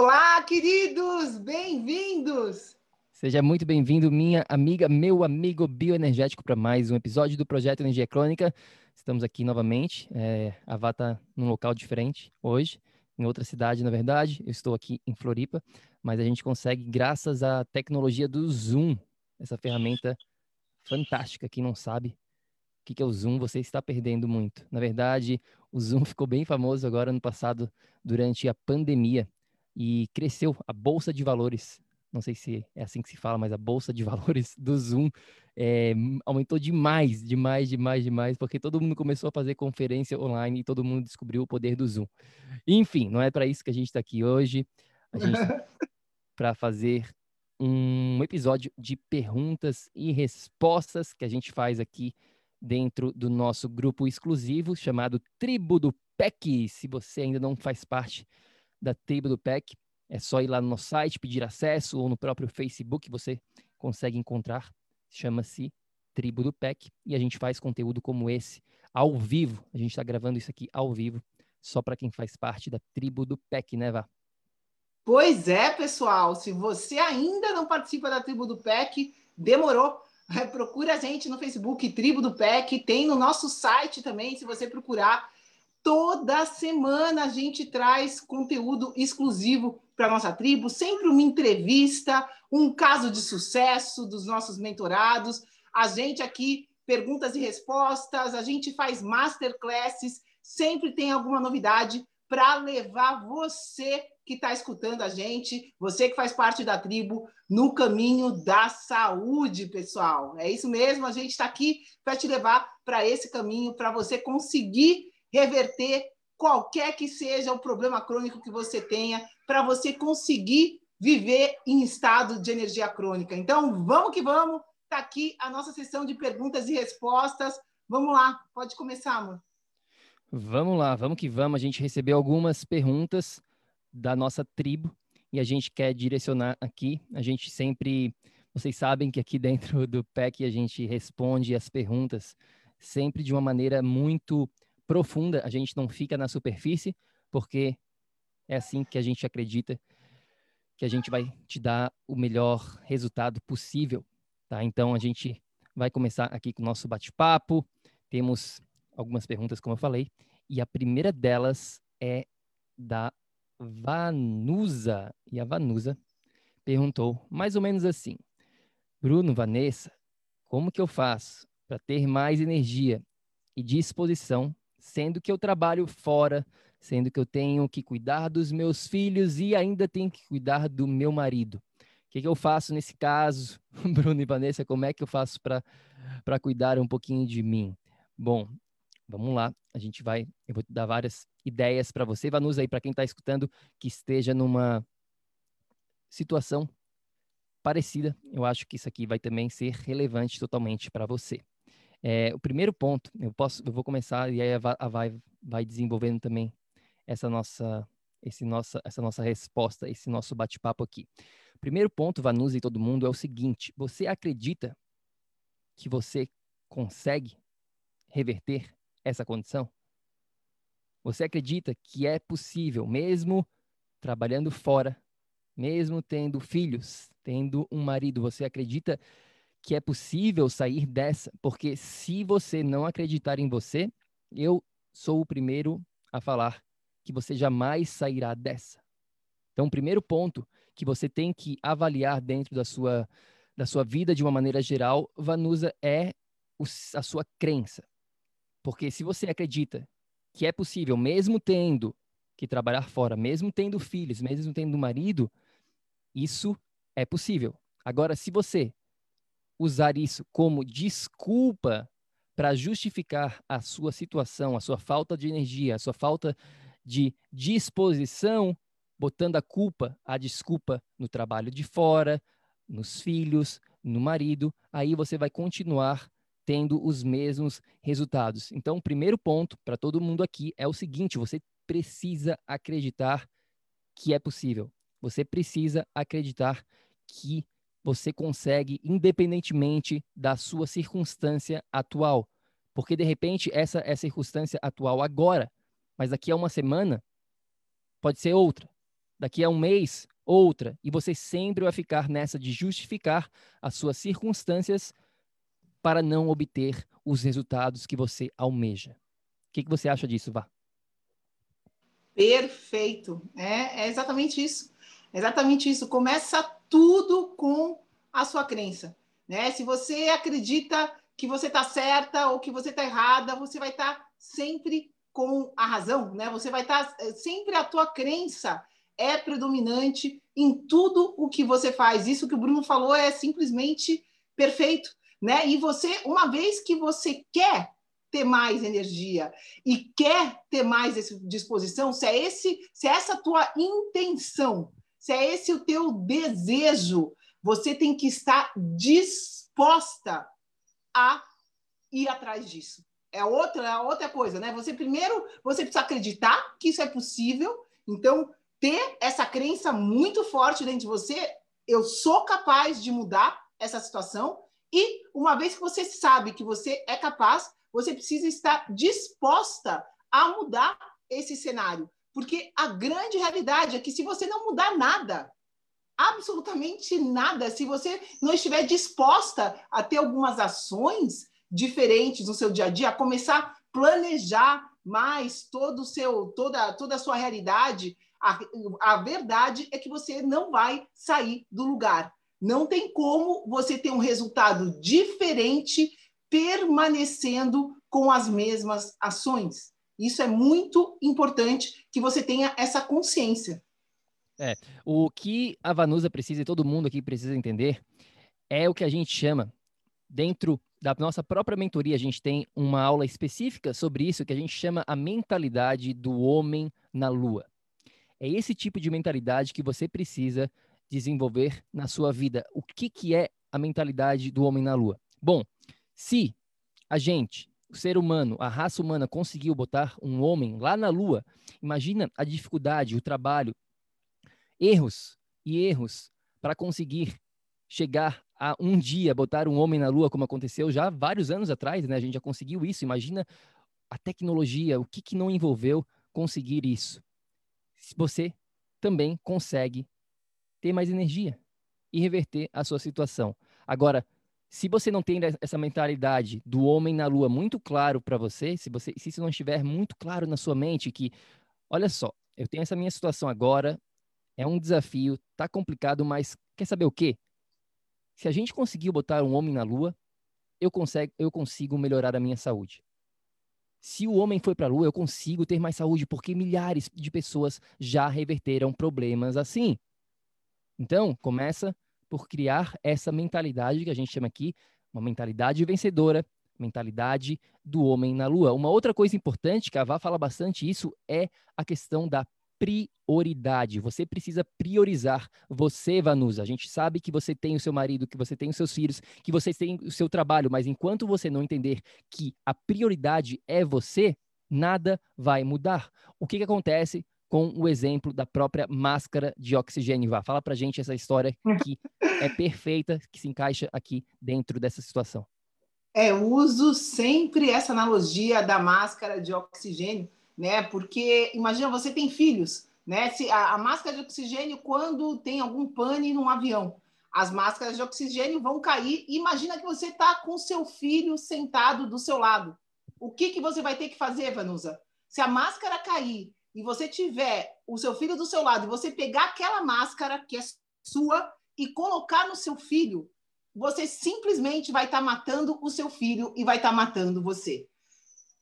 Olá, queridos! Bem-vindos! Seja muito bem-vindo, minha amiga, meu amigo bioenergético, para mais um episódio do Projeto Energia Crônica. Estamos aqui novamente. É, a Vá está num local diferente hoje, em outra cidade, na verdade. Eu estou aqui em Floripa, mas a gente consegue, graças à tecnologia do Zoom, essa ferramenta fantástica. Quem não sabe o que é o Zoom, você está perdendo muito. Na verdade, o Zoom ficou bem famoso agora no passado, durante a pandemia e cresceu a bolsa de valores. Não sei se é assim que se fala, mas a bolsa de valores do Zoom é, aumentou demais, demais, demais, demais, porque todo mundo começou a fazer conferência online e todo mundo descobriu o poder do Zoom. Enfim, não é para isso que a gente está aqui hoje. A gente tá para fazer um episódio de perguntas e respostas que a gente faz aqui dentro do nosso grupo exclusivo chamado Tribo do PEC. Se você ainda não faz parte da tribo do PEC. É só ir lá no nosso site, pedir acesso, ou no próprio Facebook você consegue encontrar. Chama-se Tribo do PEC. E a gente faz conteúdo como esse ao vivo. A gente está gravando isso aqui ao vivo, só para quem faz parte da tribo do PEC, né, Vá? Pois é, pessoal. Se você ainda não participa da tribo do PEC, demorou. Procura a gente no Facebook, Tribo do PEC. Tem no nosso site também, se você procurar Toda semana a gente traz conteúdo exclusivo para nossa tribo, sempre uma entrevista, um caso de sucesso dos nossos mentorados. A gente aqui perguntas e respostas, a gente faz masterclasses, sempre tem alguma novidade para levar você que está escutando a gente, você que faz parte da tribo, no caminho da saúde, pessoal. É isso mesmo, a gente está aqui para te levar para esse caminho, para você conseguir reverter qualquer que seja o problema crônico que você tenha, para você conseguir viver em estado de energia crônica. Então, vamos que vamos. Está aqui a nossa sessão de perguntas e respostas. Vamos lá, pode começar, amor. Vamos lá, vamos que vamos. A gente recebeu algumas perguntas da nossa tribo e a gente quer direcionar aqui. A gente sempre, vocês sabem que aqui dentro do PEC a gente responde as perguntas sempre de uma maneira muito profunda, a gente não fica na superfície, porque é assim que a gente acredita que a gente vai te dar o melhor resultado possível, tá? Então a gente vai começar aqui com o nosso bate-papo. Temos algumas perguntas, como eu falei, e a primeira delas é da Vanusa. E a Vanusa perguntou mais ou menos assim: Bruno, Vanessa, como que eu faço para ter mais energia e disposição sendo que eu trabalho fora, sendo que eu tenho que cuidar dos meus filhos e ainda tenho que cuidar do meu marido. O que, que eu faço nesse caso, Bruno e Vanessa? Como é que eu faço para cuidar um pouquinho de mim? Bom, vamos lá. A gente vai, eu vou dar várias ideias para você, Vanusa, aí para quem está escutando que esteja numa situação parecida. Eu acho que isso aqui vai também ser relevante totalmente para você. É, o primeiro ponto, eu posso, eu vou começar e aí a vai vai desenvolvendo também essa nossa esse nossa essa nossa resposta, esse nosso bate-papo aqui. Primeiro ponto, Vanusa e todo mundo, é o seguinte: você acredita que você consegue reverter essa condição? Você acredita que é possível, mesmo trabalhando fora, mesmo tendo filhos, tendo um marido, você acredita que é possível sair dessa? Porque se você não acreditar em você, eu sou o primeiro a falar que você jamais sairá dessa. Então, o primeiro ponto que você tem que avaliar dentro da sua, da sua vida de uma maneira geral, Vanusa, é a sua crença. Porque se você acredita que é possível, mesmo tendo que trabalhar fora, mesmo tendo filhos, mesmo tendo marido, isso é possível. Agora, se você usar isso como desculpa para justificar a sua situação, a sua falta de energia, a sua falta de disposição, botando a culpa, a desculpa no trabalho de fora, nos filhos, no marido, aí você vai continuar tendo os mesmos resultados. Então, o primeiro ponto para todo mundo aqui é o seguinte: você precisa acreditar que é possível. Você precisa acreditar que você consegue, independentemente da sua circunstância atual. Porque, de repente, essa é a circunstância atual agora, mas daqui a uma semana pode ser outra. Daqui a um mês, outra. E você sempre vai ficar nessa de justificar as suas circunstâncias para não obter os resultados que você almeja. O que, que você acha disso, Vá? Perfeito. É, é exatamente isso. Exatamente isso. Começa tudo com a sua crença. Né? Se você acredita que você está certa ou que você está errada, você vai estar tá sempre com a razão, né? Você vai estar tá, sempre a tua crença é predominante em tudo o que você faz. Isso que o Bruno falou é simplesmente perfeito né? E você, uma vez que você quer ter mais energia e quer ter mais disposição, se é esse, se é essa tua intenção, se é esse o teu desejo, você tem que estar disposta a ir atrás disso. É outra, é outra coisa, né? Você primeiro, você precisa acreditar que isso é possível. Então, ter essa crença muito forte dentro de você, eu sou capaz de mudar essa situação e uma vez que você sabe que você é capaz, você precisa estar disposta a mudar esse cenário. Porque a grande realidade é que se você não mudar nada, absolutamente nada, se você não estiver disposta a ter algumas ações diferentes no seu dia a dia, a começar a planejar mais todo o seu, toda, toda a sua realidade, a, a verdade é que você não vai sair do lugar. Não tem como você ter um resultado diferente permanecendo com as mesmas ações. Isso é muito importante que você tenha essa consciência. É, o que a Vanusa precisa e todo mundo aqui precisa entender é o que a gente chama dentro da nossa própria mentoria, a gente tem uma aula específica sobre isso que a gente chama a mentalidade do homem na lua. É esse tipo de mentalidade que você precisa desenvolver na sua vida. O que, que é a mentalidade do homem na lua? Bom, se a gente, o ser humano, a raça humana conseguiu botar um homem lá na lua, imagina a dificuldade, o trabalho, erros e erros para conseguir chegar a um dia botar um homem na lua, como aconteceu já vários anos atrás, né? A gente já conseguiu isso. Imagina a tecnologia, o que, que não envolveu conseguir isso. Você também consegue ter mais energia e reverter a sua situação. Agora, se você não tem essa mentalidade do homem na lua muito claro para você, se você se isso não estiver muito claro na sua mente que, olha só, eu tenho essa minha situação agora, é um desafio, tá complicado, mas quer saber o quê? Se a gente conseguir botar um homem na lua, eu consigo, eu consigo melhorar a minha saúde. Se o homem foi para a lua, eu consigo ter mais saúde, porque milhares de pessoas já reverteram problemas assim. Então, começa por criar essa mentalidade que a gente chama aqui, uma mentalidade vencedora, mentalidade do homem na lua. Uma outra coisa importante, que a Vá fala bastante isso, é a questão da prioridade. Você precisa priorizar você, Vanusa. A gente sabe que você tem o seu marido, que você tem os seus filhos, que você tem o seu trabalho, mas enquanto você não entender que a prioridade é você, nada vai mudar. O que, que acontece com o exemplo da própria máscara de oxigênio. Vá, fala pra gente essa história que é perfeita, que se encaixa aqui dentro dessa situação. É, uso sempre essa analogia da máscara de oxigênio, né? Porque imagina, você tem filhos, né? Se a, a máscara de oxigênio, quando tem algum pane num avião, as máscaras de oxigênio vão cair. Imagina que você está com seu filho sentado do seu lado. O que, que você vai ter que fazer, Vanusa? Se a máscara cair e você tiver o seu filho do seu lado e você pegar aquela máscara que é sua e colocar no seu filho, você simplesmente vai estar tá matando o seu filho e vai estar tá matando você.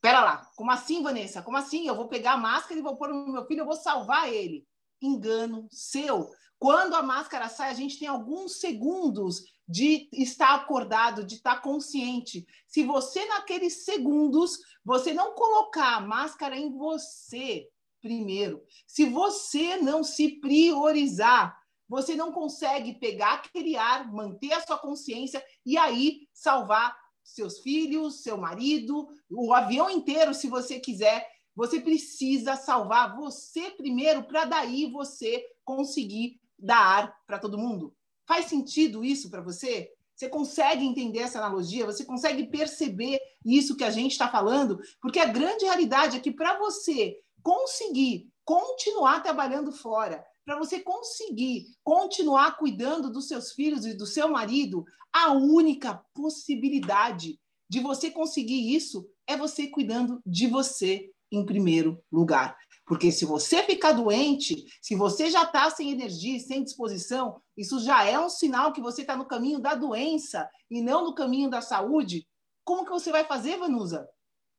Pera lá, como assim, Vanessa? Como assim? Eu vou pegar a máscara e vou pôr no meu filho, eu vou salvar ele. Engano seu. Quando a máscara sai, a gente tem alguns segundos de estar acordado, de estar consciente. Se você, naqueles segundos, você não colocar a máscara em você primeiro, se você não se priorizar, você não consegue pegar aquele ar, manter a sua consciência e aí salvar seus filhos, seu marido, o avião inteiro, se você quiser. Você precisa salvar você primeiro para daí você conseguir dar ar para todo mundo. Faz sentido isso para você? Você consegue entender essa analogia? Você consegue perceber isso que a gente está falando? Porque a grande realidade é que para você conseguir continuar trabalhando fora, para você conseguir continuar cuidando dos seus filhos e do seu marido, a única possibilidade de você conseguir isso é você cuidando de você em primeiro lugar. Porque se você ficar doente, se você já está sem energia, sem disposição, isso já é um sinal que você está no caminho da doença e não no caminho da saúde. Como que você vai fazer, Vanusa?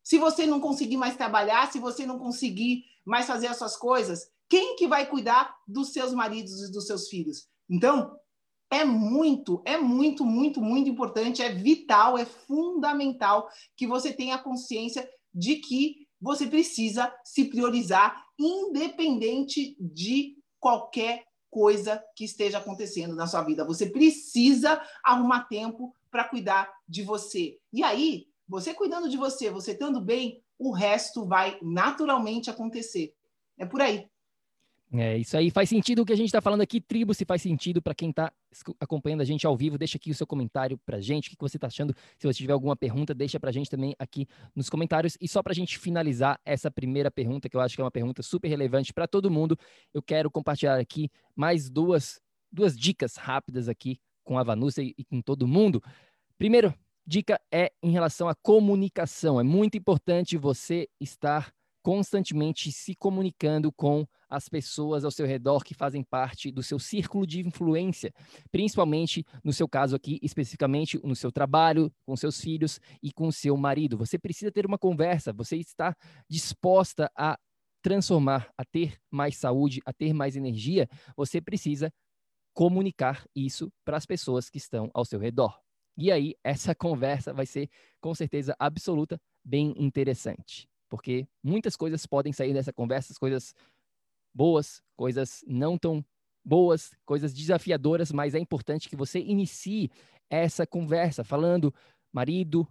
Se você não conseguir mais trabalhar, se você não conseguir mais fazer as suas coisas, quem que vai cuidar dos seus maridos e dos seus filhos? Então, é muito, é muito, muito, muito importante, é vital, é fundamental que você tenha consciência de que você precisa se priorizar, independente de qualquer coisa que esteja acontecendo na sua vida. Você precisa arrumar tempo para cuidar de você. E aí, você cuidando de você, você estando bem, o resto vai naturalmente acontecer. É por aí. É, isso aí faz sentido o que a gente está falando aqui, tribo, se faz sentido para quem está acompanhando a gente ao vivo, deixa aqui o seu comentário para gente, o que você está achando, se você tiver alguma pergunta, deixa para gente também aqui nos comentários, e só para a gente finalizar essa primeira pergunta, que eu acho que é uma pergunta super relevante para todo mundo, eu quero compartilhar aqui mais duas, duas dicas rápidas aqui com a Vanúcia e, e com todo mundo. Primeiro, dica é em relação à comunicação, é muito importante você estar constantemente se comunicando com as pessoas ao seu redor que fazem parte do seu círculo de influência, principalmente no seu caso aqui, especificamente no seu trabalho, com seus filhos e com seu marido. Você precisa ter uma conversa, você está disposta a transformar, a ter mais saúde, a ter mais energia, você precisa comunicar isso para as pessoas que estão ao seu redor. E aí, essa conversa vai ser, com certeza absoluta, bem interessante porque muitas coisas podem sair dessa conversa, coisas boas, coisas não tão boas, coisas desafiadoras, mas é importante que você inicie essa conversa falando, marido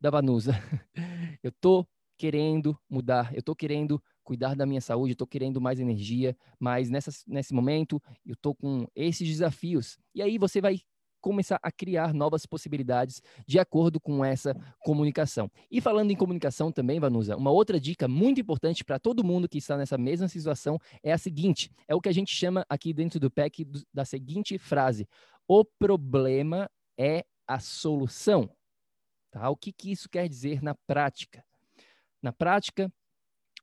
da Vanusa, eu tô querendo mudar, eu tô querendo cuidar da minha saúde, eu tô querendo mais energia, mas nessa, nesse momento eu tô com esses desafios. E aí você vai começar a criar novas possibilidades de acordo com essa comunicação. E falando em comunicação também, Vanusa, uma outra dica muito importante para todo mundo que está nessa mesma situação é a seguinte: é o que a gente chama aqui dentro do PEC da seguinte frase: o problema é a solução. Tá? O que, que isso quer dizer na prática? Na prática,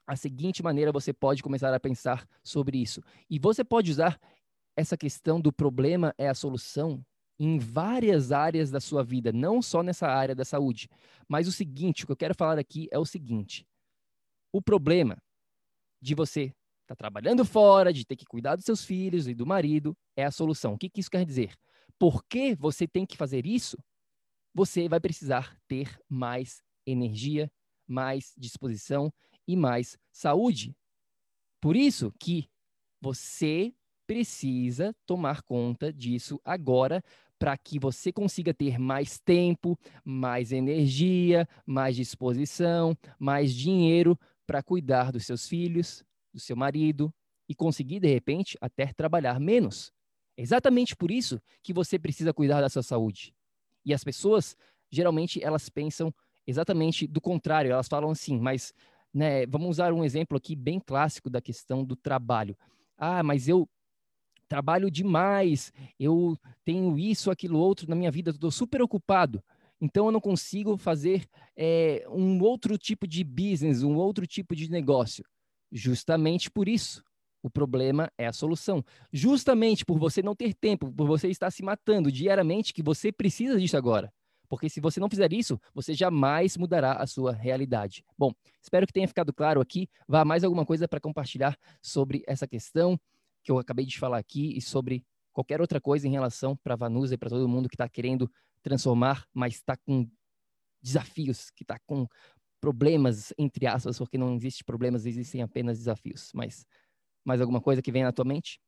a seguinte maneira você pode começar a pensar sobre isso. E você pode usar essa questão do problema é a solução em várias áreas da sua vida, não só nessa área da saúde. Mas o seguinte, o que eu quero falar aqui é o seguinte: o problema de você estar tá trabalhando fora, de ter que cuidar dos seus filhos e do marido, é a solução. O que, que isso quer dizer? Porque você tem que fazer isso, você vai precisar ter mais energia, mais disposição e mais saúde. Por isso que você precisa tomar conta disso agora para que você consiga ter mais tempo, mais energia, mais disposição, mais dinheiro para cuidar dos seus filhos, do seu marido e conseguir, de repente, até trabalhar menos. exatamente por isso que você precisa cuidar da sua saúde. E as pessoas geralmente elas pensam exatamente do contrário. Elas falam assim, mas né, vamos usar um exemplo aqui bem clássico da questão do trabalho. Ah, mas eu trabalho demais, eu tenho isso, aquilo, outro na minha vida, estou super ocupado. Então eu não consigo fazer é, um outro tipo de business, um outro tipo de negócio. Justamente por isso, o problema é a solução. Justamente por você não ter tempo, por você estar se matando diariamente, que você precisa disso agora. Porque se você não fizer isso, você jamais mudará a sua realidade. Bom, espero que tenha ficado claro aqui. Vá mais alguma coisa para compartilhar sobre essa questão que eu acabei de falar aqui e sobre qualquer outra coisa em relação para Vanusa e para todo mundo que está querendo transformar, mas está com desafios, que está com problemas, entre aspas, porque não existe problemas, existem apenas desafios. Mas mais alguma coisa que vem na tua mente?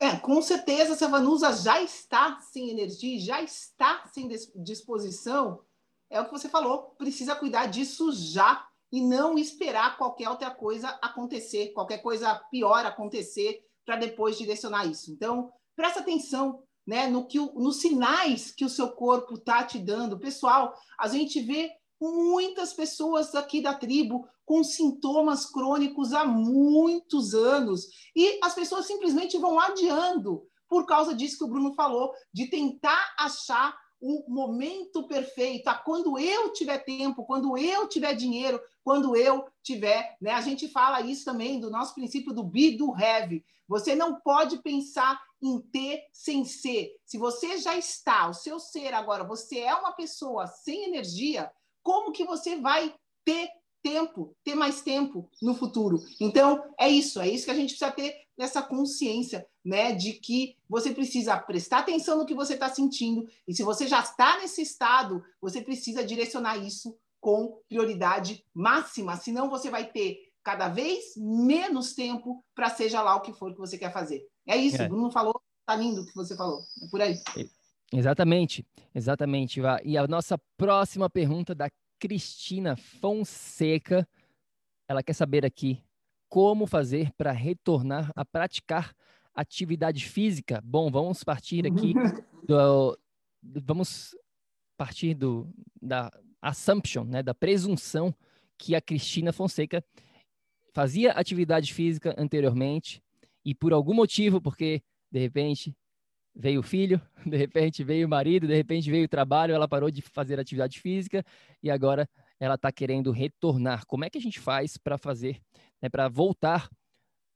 É, com certeza, se a Vanusa já está sem energia, já está sem disposição, é o que você falou, precisa cuidar disso já e não esperar qualquer outra coisa acontecer, qualquer coisa pior acontecer para depois direcionar isso. Então, presta atenção né, no que nos sinais que o seu corpo está te dando. Pessoal, a gente vê muitas pessoas aqui da tribo com sintomas crônicos há muitos anos e as pessoas simplesmente vão adiando por causa disso que o Bruno falou, de tentar achar o momento perfeito, a quando eu tiver tempo, quando eu tiver dinheiro, quando eu tiver, né? A gente fala isso também do nosso princípio do be do have. Você não pode pensar em ter sem ser. Se você já está, o seu ser agora, você é uma pessoa sem energia, como que você vai ter tempo, ter mais tempo no futuro? Então, é isso, é isso que a gente precisa ter essa consciência, né, de que você precisa prestar atenção no que você está sentindo, e se você já está nesse estado, você precisa direcionar isso com prioridade máxima, senão você vai ter cada vez menos tempo para seja lá o que for que você quer fazer. É isso, é. Bruno falou, tá lindo o que você falou. É por aí. Exatamente, exatamente. E a nossa próxima pergunta da Cristina Fonseca, ela quer saber aqui como fazer para retornar a praticar atividade física. Bom, vamos partir aqui do, vamos partir do da assumption, né, da presunção que a Cristina Fonseca fazia atividade física anteriormente e por algum motivo, porque de repente veio o filho, de repente veio o marido, de repente veio o trabalho, ela parou de fazer atividade física e agora ela está querendo retornar. Como é que a gente faz para fazer, né, para voltar?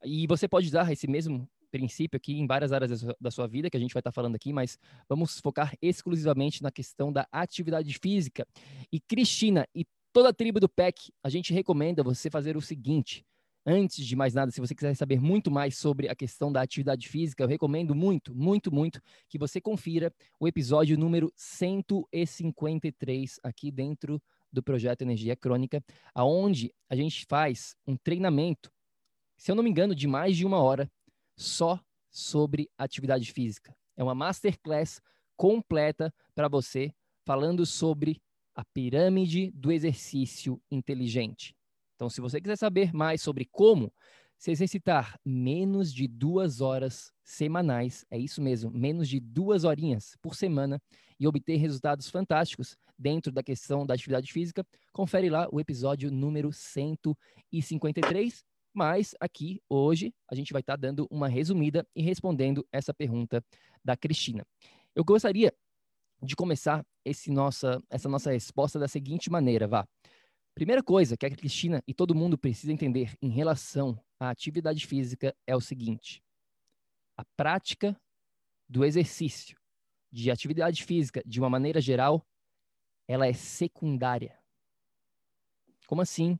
E você pode usar esse mesmo princípio aqui em várias áreas da sua vida, que a gente vai estar tá falando aqui, mas vamos focar exclusivamente na questão da atividade física. E Cristina e toda a tribo do PEC, a gente recomenda você fazer o seguinte: Antes de mais nada, se você quiser saber muito mais sobre a questão da atividade física, eu recomendo muito, muito, muito que você confira o episódio número 153 aqui dentro do projeto Energia Crônica, aonde a gente faz um treinamento, se eu não me engano, de mais de uma hora só sobre atividade física. É uma masterclass completa para você falando sobre a pirâmide do exercício inteligente. Então, se você quiser saber mais sobre como se exercitar menos de duas horas semanais, é isso mesmo, menos de duas horinhas por semana e obter resultados fantásticos dentro da questão da atividade física, confere lá o episódio número 153. Mas aqui, hoje, a gente vai estar tá dando uma resumida e respondendo essa pergunta da Cristina. Eu gostaria de começar esse nossa, essa nossa resposta da seguinte maneira, vá. Primeira coisa que a Cristina e todo mundo precisa entender em relação à atividade física é o seguinte: a prática do exercício de atividade física, de uma maneira geral, ela é secundária. Como assim?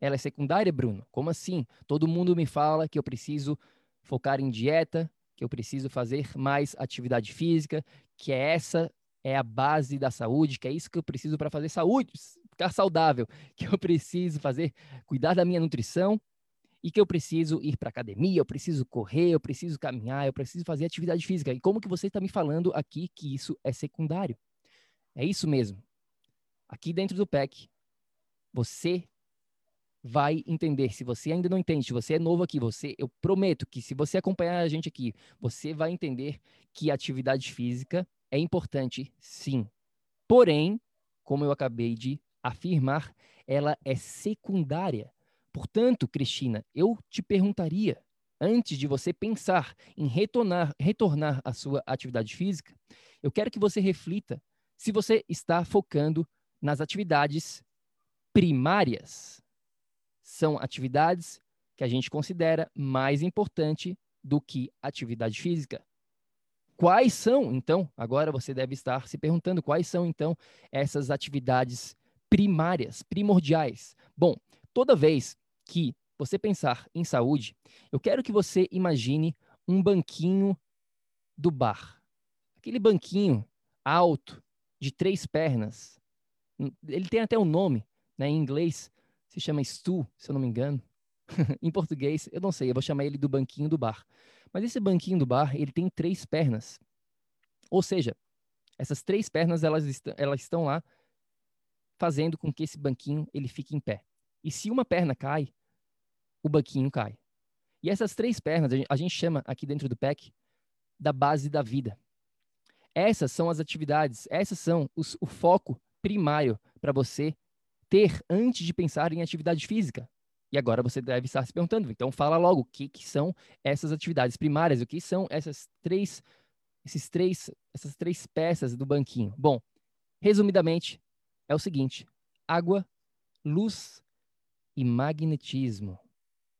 Ela é secundária, Bruno? Como assim? Todo mundo me fala que eu preciso focar em dieta, que eu preciso fazer mais atividade física, que é essa é a base da saúde, que é isso que eu preciso para fazer saúde, ficar saudável, que eu preciso fazer, cuidar da minha nutrição e que eu preciso ir para academia, eu preciso correr, eu preciso caminhar, eu preciso fazer atividade física. E como que você está me falando aqui que isso é secundário? É isso mesmo. Aqui dentro do PEC, você vai entender. Se você ainda não entende, se você é novo aqui, você, eu prometo que se você acompanhar a gente aqui, você vai entender que atividade física é importante, sim. Porém, como eu acabei de afirmar, ela é secundária. Portanto, Cristina, eu te perguntaria, antes de você pensar em retornar, retornar à sua atividade física, eu quero que você reflita se você está focando nas atividades primárias. São atividades que a gente considera mais importante do que atividade física. Quais são, então, agora você deve estar se perguntando quais são, então, essas atividades primárias, primordiais. Bom, toda vez que você pensar em saúde, eu quero que você imagine um banquinho do bar. Aquele banquinho alto, de três pernas. Ele tem até um nome, né? Em inglês se chama stool, se eu não me engano. em português, eu não sei, eu vou chamar ele do banquinho do bar. Mas esse banquinho do bar, ele tem três pernas. Ou seja, essas três pernas, elas, est elas estão lá fazendo com que esse banquinho ele fique em pé. E se uma perna cai, o banquinho cai. E essas três pernas, a gente chama aqui dentro do PEC da base da vida. Essas são as atividades, essas são os, o foco primário para você ter antes de pensar em atividade física. E agora você deve estar se perguntando, então fala logo o que, que são essas atividades primárias, o que são essas três, esses três, essas três peças do banquinho. Bom, resumidamente, é o seguinte: água, luz e magnetismo.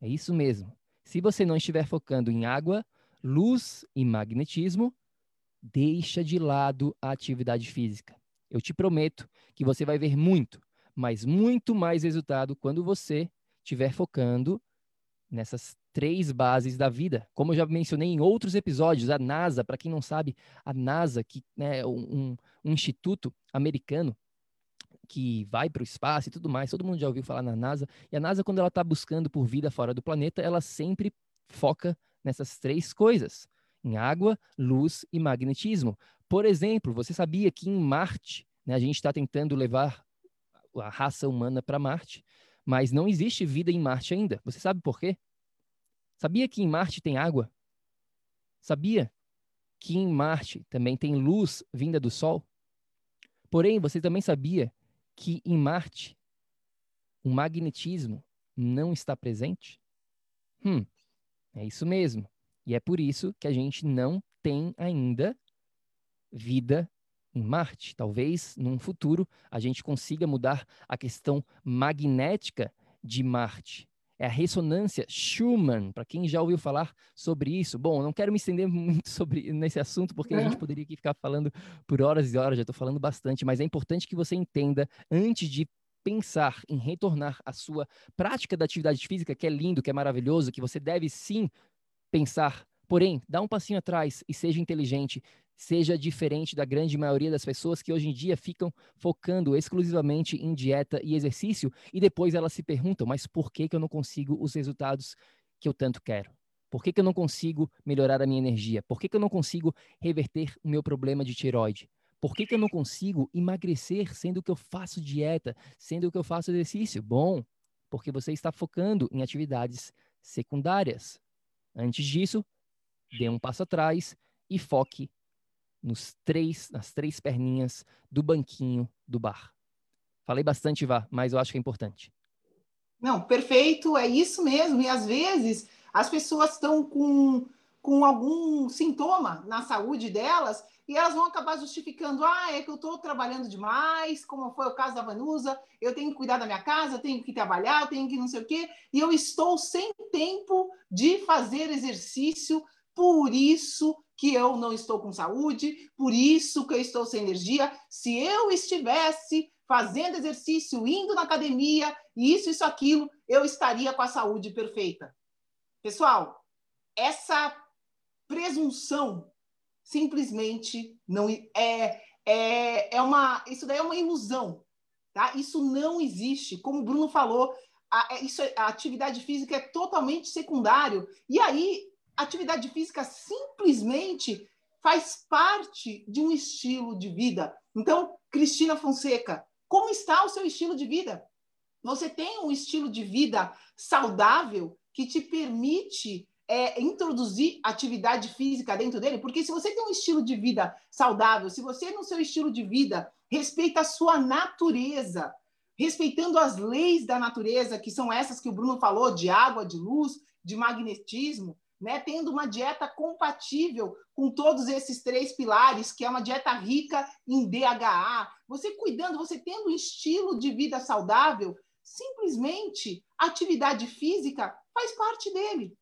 É isso mesmo. Se você não estiver focando em água, luz e magnetismo, deixa de lado a atividade física. Eu te prometo que você vai ver muito, mas muito mais resultado quando você estiver focando nessas três bases da vida. Como eu já mencionei em outros episódios, a NASA, para quem não sabe, a NASA, que né, é um, um instituto americano que vai para o espaço e tudo mais, todo mundo já ouviu falar na NASA. E a NASA, quando ela está buscando por vida fora do planeta, ela sempre foca nessas três coisas: em água, luz e magnetismo. Por exemplo, você sabia que em Marte, né, a gente está tentando levar a raça humana para Marte, mas não existe vida em Marte ainda. Você sabe por quê? Sabia que em Marte tem água? Sabia que em Marte também tem luz vinda do Sol? Porém, você também sabia que em Marte o magnetismo não está presente? Hum, é isso mesmo. E é por isso que a gente não tem ainda vida em Marte. Talvez num futuro a gente consiga mudar a questão magnética de Marte. É a ressonância Schumann, para quem já ouviu falar sobre isso. Bom, não quero me estender muito sobre nesse assunto, porque a gente poderia aqui ficar falando por horas e horas, já estou falando bastante, mas é importante que você entenda, antes de pensar em retornar à sua prática da atividade física, que é lindo, que é maravilhoso, que você deve sim pensar. Porém, dá um passinho atrás e seja inteligente, seja diferente da grande maioria das pessoas que hoje em dia ficam focando exclusivamente em dieta e exercício e depois elas se perguntam: mas por que, que eu não consigo os resultados que eu tanto quero? Por que, que eu não consigo melhorar a minha energia? Por que, que eu não consigo reverter o meu problema de tiroide? Por que, que eu não consigo emagrecer sendo que eu faço dieta, sendo que eu faço exercício? Bom, porque você está focando em atividades secundárias. Antes disso, dê um passo atrás e foque nos três, nas três perninhas do banquinho do bar. Falei bastante, Vá, mas eu acho que é importante. Não, perfeito, é isso mesmo. E às vezes as pessoas estão com, com algum sintoma na saúde delas e elas vão acabar justificando: ah, é que eu estou trabalhando demais, como foi o caso da Vanusa, eu tenho que cuidar da minha casa, eu tenho que trabalhar, eu tenho que não sei o quê, e eu estou sem tempo de fazer exercício, por isso que eu não estou com saúde, por isso que eu estou sem energia. Se eu estivesse fazendo exercício, indo na academia, isso, isso, aquilo, eu estaria com a saúde perfeita. Pessoal, essa presunção simplesmente não é, é, é uma. Isso daí é uma ilusão. Tá? Isso não existe. Como o Bruno falou, a, é, isso, a atividade física é totalmente secundário. E aí atividade física simplesmente faz parte de um estilo de vida. Então, Cristina Fonseca, como está o seu estilo de vida? Você tem um estilo de vida saudável que te permite é, introduzir atividade física dentro dele, porque se você tem um estilo de vida saudável, se você no seu estilo de vida respeita a sua natureza, respeitando as leis da natureza, que são essas que o Bruno falou, de água, de luz, de magnetismo, né? tendo uma dieta compatível com todos esses três pilares, que é uma dieta rica em DHA, você cuidando, você tendo um estilo de vida saudável, simplesmente atividade física faz parte dele.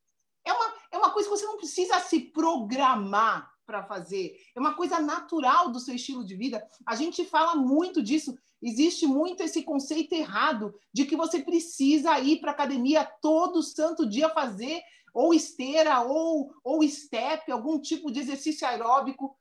É uma, é uma coisa que você não precisa se programar para fazer. É uma coisa natural do seu estilo de vida. A gente fala muito disso. Existe muito esse conceito errado de que você precisa ir para academia todo santo dia fazer ou esteira ou ou step, algum tipo de exercício aeróbico.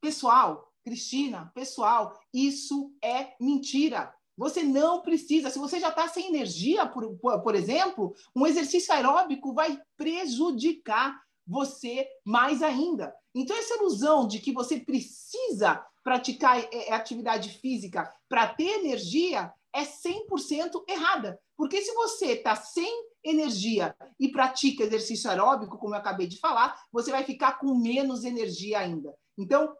Pessoal, Cristina, pessoal, isso é mentira. Você não precisa. Se você já está sem energia, por, por, exemplo, um exercício aeróbico vai prejudicar você mais ainda. Então, essa ilusão de que você precisa praticar é, é, atividade física para ter energia é 100% errada. Porque se você está sem energia e pratica exercício aeróbico, como eu acabei de falar, você vai ficar com menos energia ainda. Então,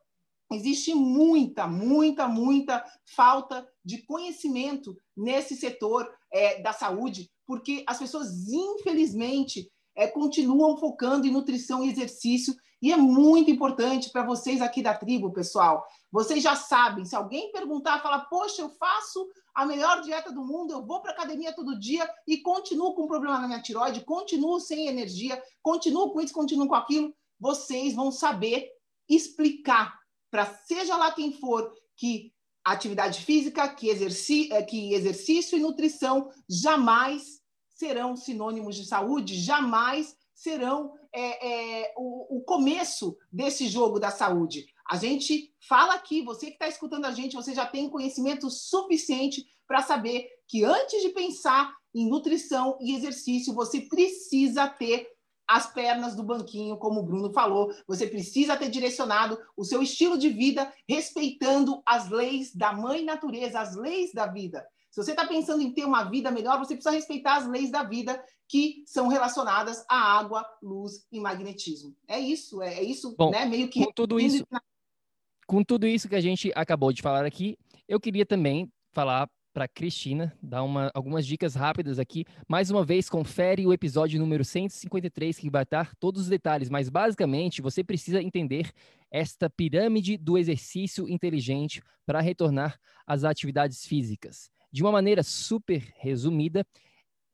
existe muita, muita, muita falta de conhecimento nesse setor é, da saúde, porque as pessoas, infelizmente, é, continuam focando em nutrição e exercício, e é muito importante para vocês aqui da tribo, pessoal. Vocês já sabem, se alguém perguntar, fala, poxa, eu faço a melhor dieta do mundo, eu vou para academia todo dia e continuo com problema na minha tiroide, continuo sem energia, continuo com isso, continuo com aquilo, vocês vão saber explicar para seja lá quem for que atividade física, que, exerci eh, que exercício e nutrição jamais serão sinônimos de saúde, jamais serão é, é, o, o começo desse jogo da saúde. A gente fala aqui, você que está escutando a gente, você já tem conhecimento suficiente para saber que antes de pensar em nutrição e exercício, você precisa ter as pernas do banquinho, como o Bruno falou. Você precisa ter direcionado o seu estilo de vida respeitando as leis da mãe natureza, as leis da vida. Se você está pensando em ter uma vida melhor, você precisa respeitar as leis da vida que são relacionadas à água, luz e magnetismo. É isso, é, é isso, Bom, né? Meio que com tudo isso, com tudo isso que a gente acabou de falar aqui, eu queria também falar para Cristina, dar uma, algumas dicas rápidas aqui. Mais uma vez, confere o episódio número 153, que vai dar todos os detalhes, mas basicamente você precisa entender esta pirâmide do exercício inteligente para retornar às atividades físicas. De uma maneira super resumida,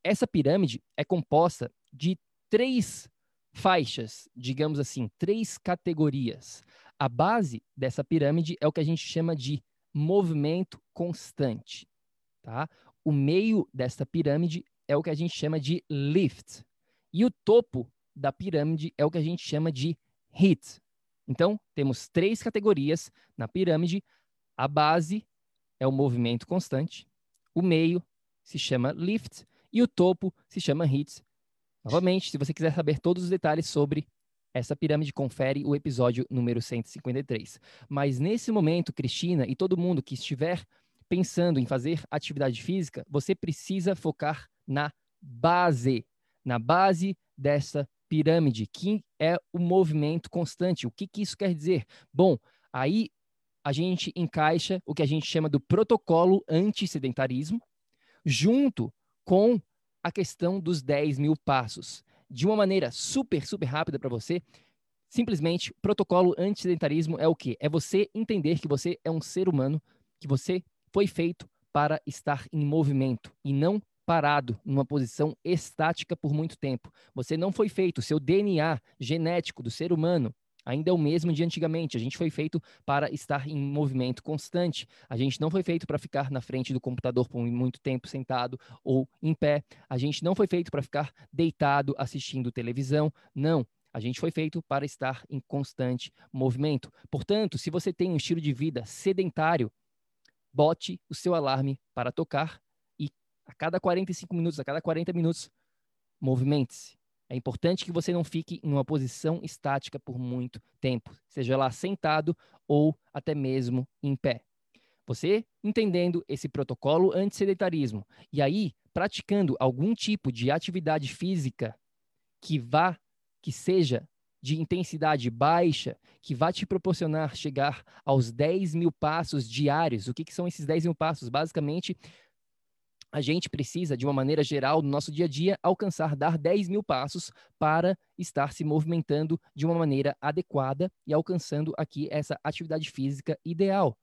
essa pirâmide é composta de três faixas, digamos assim, três categorias. A base dessa pirâmide é o que a gente chama de movimento constante. Tá? O meio desta pirâmide é o que a gente chama de lift. E o topo da pirâmide é o que a gente chama de hit. Então, temos três categorias na pirâmide. A base é o movimento constante, o meio se chama lift e o topo se chama hit. Novamente, se você quiser saber todos os detalhes sobre essa pirâmide, confere o episódio número 153. Mas nesse momento, Cristina e todo mundo que estiver pensando em fazer atividade física, você precisa focar na base, na base dessa pirâmide, que é o movimento constante. O que, que isso quer dizer? Bom, aí a gente encaixa o que a gente chama do protocolo anti-sedentarismo, junto com a questão dos 10 mil passos. De uma maneira super, super rápida para você, simplesmente, protocolo anti-sedentarismo é o quê? É você entender que você é um ser humano, que você foi feito para estar em movimento e não parado numa posição estática por muito tempo. Você não foi feito, seu DNA genético do ser humano ainda é o mesmo de antigamente. A gente foi feito para estar em movimento constante. A gente não foi feito para ficar na frente do computador por muito tempo sentado ou em pé. A gente não foi feito para ficar deitado assistindo televisão. Não. A gente foi feito para estar em constante movimento. Portanto, se você tem um estilo de vida sedentário, bote o seu alarme para tocar e a cada 45 minutos, a cada 40 minutos, movimente-se. É importante que você não fique em uma posição estática por muito tempo, seja lá sentado ou até mesmo em pé. Você entendendo esse protocolo anti-sedentarismo e aí praticando algum tipo de atividade física que vá que seja de intensidade baixa, que vai te proporcionar chegar aos 10 mil passos diários. O que, que são esses 10 mil passos? Basicamente, a gente precisa, de uma maneira geral, no nosso dia a dia, alcançar dar 10 mil passos para estar se movimentando de uma maneira adequada e alcançando aqui essa atividade física ideal.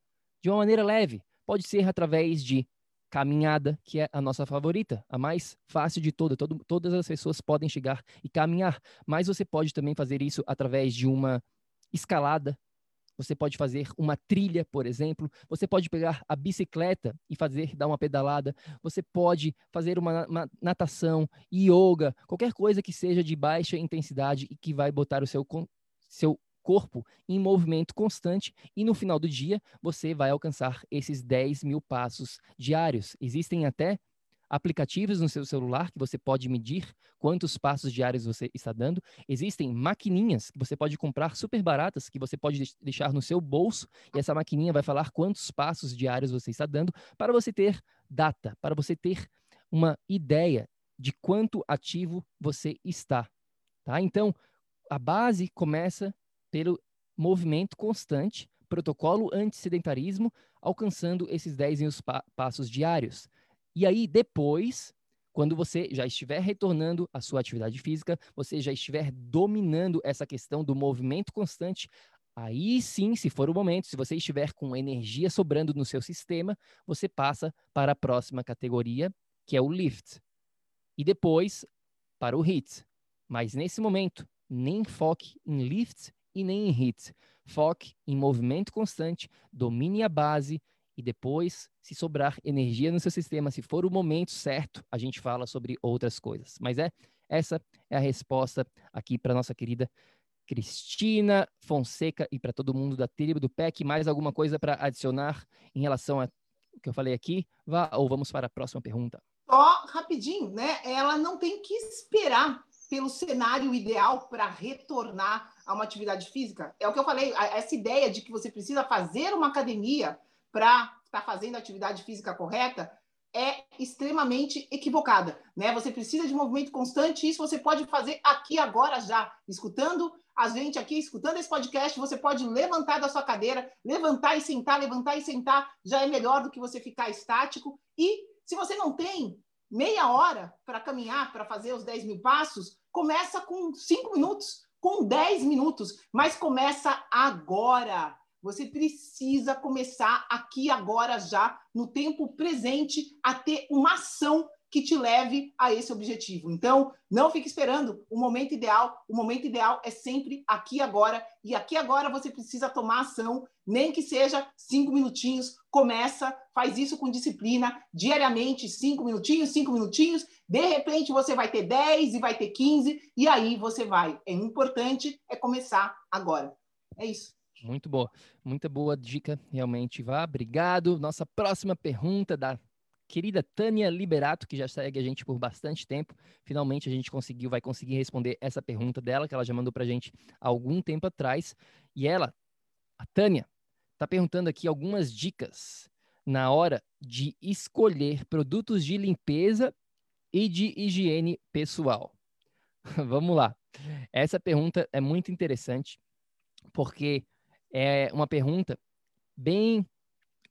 De uma maneira leve. Pode ser através de caminhada, que é a nossa favorita, a mais fácil de toda. Todo, todas as pessoas podem chegar e caminhar, mas você pode também fazer isso através de uma escalada. Você pode fazer uma trilha, por exemplo. Você pode pegar a bicicleta e fazer, dar uma pedalada. Você pode fazer uma, uma natação, yoga, qualquer coisa que seja de baixa intensidade e que vai botar o seu, seu corpo em movimento constante e no final do dia você vai alcançar esses 10 mil passos diários. Existem até aplicativos no seu celular que você pode medir quantos passos diários você está dando. Existem maquininhas que você pode comprar super baratas que você pode deixar no seu bolso e essa maquininha vai falar quantos passos diários você está dando para você ter data, para você ter uma ideia de quanto ativo você está, tá? Então, a base começa pelo movimento constante, protocolo anti-sedentarismo, alcançando esses 10 mil pa passos diários. E aí, depois, quando você já estiver retornando à sua atividade física, você já estiver dominando essa questão do movimento constante, aí sim, se for o momento, se você estiver com energia sobrando no seu sistema, você passa para a próxima categoria, que é o lift. E depois para o hit. Mas nesse momento, nem foque em lift e nem em hits. Foque em movimento constante, domine a base e depois, se sobrar energia no seu sistema, se for o momento certo, a gente fala sobre outras coisas. Mas é essa é a resposta aqui para nossa querida Cristina Fonseca e para todo mundo da tribo do PEC. Mais alguma coisa para adicionar em relação ao que eu falei aqui? Vá ou vamos para a próxima pergunta. Só rapidinho, né? Ela não tem que esperar pelo cenário ideal para retornar a uma atividade física? É o que eu falei, essa ideia de que você precisa fazer uma academia para estar tá fazendo a atividade física correta é extremamente equivocada, né? Você precisa de movimento constante, e isso você pode fazer aqui agora já, escutando a gente aqui, escutando esse podcast, você pode levantar da sua cadeira, levantar e sentar, levantar e sentar, já é melhor do que você ficar estático. E se você não tem meia hora para caminhar, para fazer os 10 mil passos, começa com 5 minutos, com 10 minutos, mas começa agora. Você precisa começar aqui agora já, no tempo presente, a ter uma ação que te leve a esse objetivo. Então, não fique esperando o momento ideal. O momento ideal é sempre aqui agora. E aqui agora você precisa tomar ação, nem que seja cinco minutinhos. Começa, faz isso com disciplina, diariamente, cinco minutinhos, cinco minutinhos. De repente você vai ter 10 e vai ter 15, e aí você vai. É importante é começar agora. É isso. Muito boa, muita boa dica, realmente. Vá, obrigado. Nossa próxima pergunta da querida Tânia Liberato, que já segue a gente por bastante tempo. Finalmente a gente conseguiu, vai conseguir responder essa pergunta dela, que ela já mandou para a gente há algum tempo atrás. E ela, a Tânia, está perguntando aqui algumas dicas na hora de escolher produtos de limpeza e de higiene pessoal. Vamos lá. Essa pergunta é muito interessante, porque é uma pergunta bem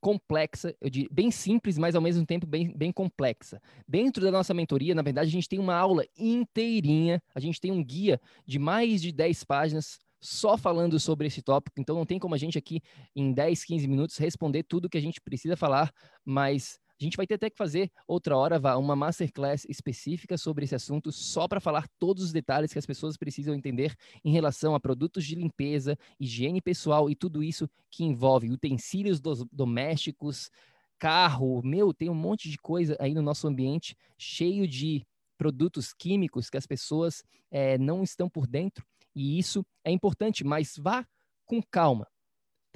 complexa, diria, bem simples, mas ao mesmo tempo bem, bem complexa. Dentro da nossa mentoria, na verdade, a gente tem uma aula inteirinha, a gente tem um guia de mais de 10 páginas só falando sobre esse tópico, então não tem como a gente aqui em 10, 15 minutos responder tudo que a gente precisa falar, mas a gente vai ter até que fazer outra hora uma masterclass específica sobre esse assunto, só para falar todos os detalhes que as pessoas precisam entender em relação a produtos de limpeza, higiene pessoal e tudo isso que envolve utensílios domésticos, carro. Meu, tem um monte de coisa aí no nosso ambiente cheio de produtos químicos que as pessoas é, não estão por dentro. E isso é importante, mas vá com calma.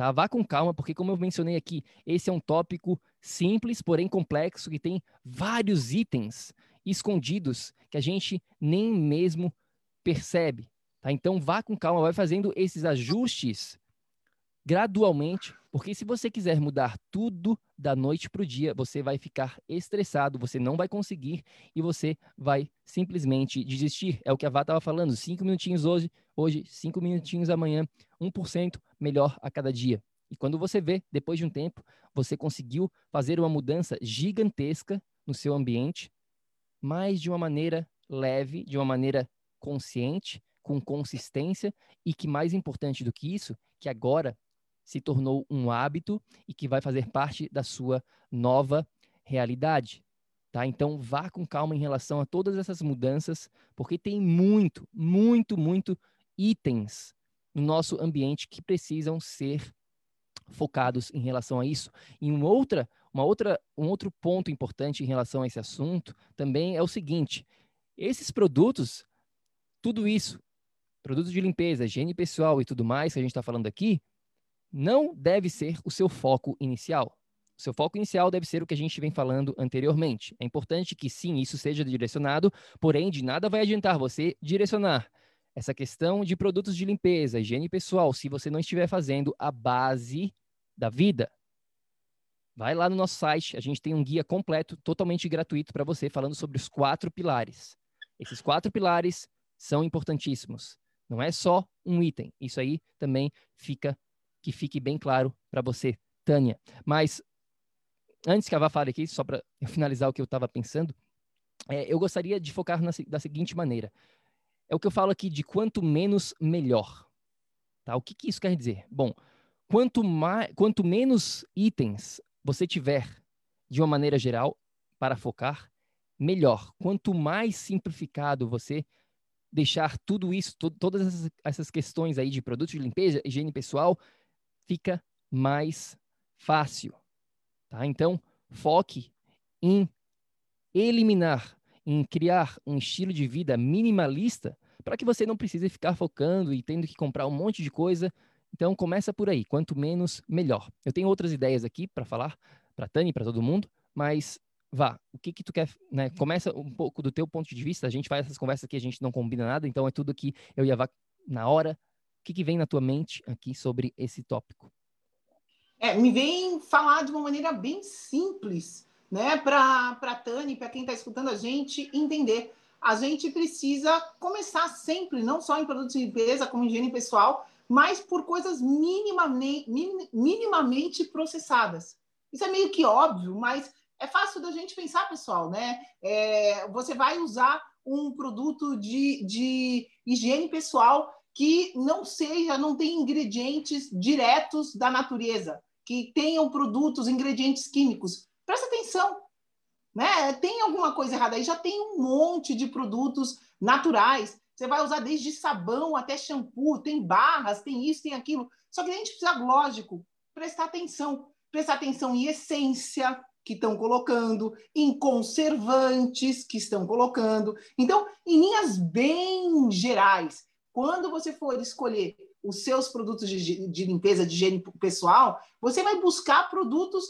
Tá? Vá com calma, porque como eu mencionei aqui, esse é um tópico simples, porém complexo, que tem vários itens escondidos que a gente nem mesmo percebe. Tá? Então vá com calma, vai fazendo esses ajustes gradualmente, Porque se você quiser mudar tudo da noite para o dia, você vai ficar estressado, você não vai conseguir e você vai simplesmente desistir. É o que a Vá estava falando, cinco minutinhos hoje, hoje, cinco minutinhos amanhã, 1% melhor a cada dia. E quando você vê, depois de um tempo, você conseguiu fazer uma mudança gigantesca no seu ambiente, mas de uma maneira leve, de uma maneira consciente, com consistência e que mais importante do que isso, que agora se tornou um hábito e que vai fazer parte da sua nova realidade. Tá? Então vá com calma em relação a todas essas mudanças, porque tem muito, muito, muito itens no nosso ambiente que precisam ser focados em relação a isso. E uma outra, uma outra, um outro ponto importante em relação a esse assunto também é o seguinte: esses produtos, tudo isso, produtos de limpeza, higiene pessoal e tudo mais que a gente está falando aqui, não deve ser o seu foco inicial. O seu foco inicial deve ser o que a gente vem falando anteriormente. É importante que sim, isso seja direcionado, porém, de nada vai adiantar você direcionar essa questão de produtos de limpeza, higiene pessoal, se você não estiver fazendo a base da vida. Vai lá no nosso site, a gente tem um guia completo, totalmente gratuito para você, falando sobre os quatro pilares. Esses quatro pilares são importantíssimos. Não é só um item. Isso aí também fica que fique bem claro para você, Tânia. Mas antes que a Vá fale aqui, só para finalizar o que eu estava pensando, é, eu gostaria de focar na, da seguinte maneira. É o que eu falo aqui de quanto menos, melhor. Tá? O que, que isso quer dizer? Bom, quanto, mais, quanto menos itens você tiver de uma maneira geral para focar, melhor. Quanto mais simplificado você deixar tudo isso, to todas essas, essas questões aí de produtos de limpeza, higiene pessoal, fica mais fácil. Tá? Então, foque em eliminar, em criar um estilo de vida minimalista para que você não precise ficar focando e tendo que comprar um monte de coisa. Então, começa por aí. Quanto menos, melhor. Eu tenho outras ideias aqui para falar para Tani e para todo mundo, mas vá, o que que tu quer, né? Começa um pouco do teu ponto de vista. A gente faz essas conversas aqui, a gente não combina nada, então é tudo que eu ia na hora. O que, que vem na tua mente aqui sobre esse tópico? É, me vem falar de uma maneira bem simples, né? Para a Tani, para quem está escutando a gente entender. A gente precisa começar sempre, não só em produtos de limpeza, como higiene pessoal, mas por coisas minimamente, minimamente processadas. Isso é meio que óbvio, mas é fácil da gente pensar, pessoal, né? É, você vai usar um produto de, de higiene pessoal que não seja, não tem ingredientes diretos da natureza, que tenham produtos, ingredientes químicos. Presta atenção, né? Tem alguma coisa errada aí? Já tem um monte de produtos naturais. Você vai usar desde sabão até shampoo, tem barras, tem isso, tem aquilo. Só que a gente precisa, lógico, prestar atenção. Prestar atenção em essência, que estão colocando, em conservantes que estão colocando. Então, em linhas bem gerais, quando você for escolher os seus produtos de, de limpeza, de higiene pessoal, você vai buscar produtos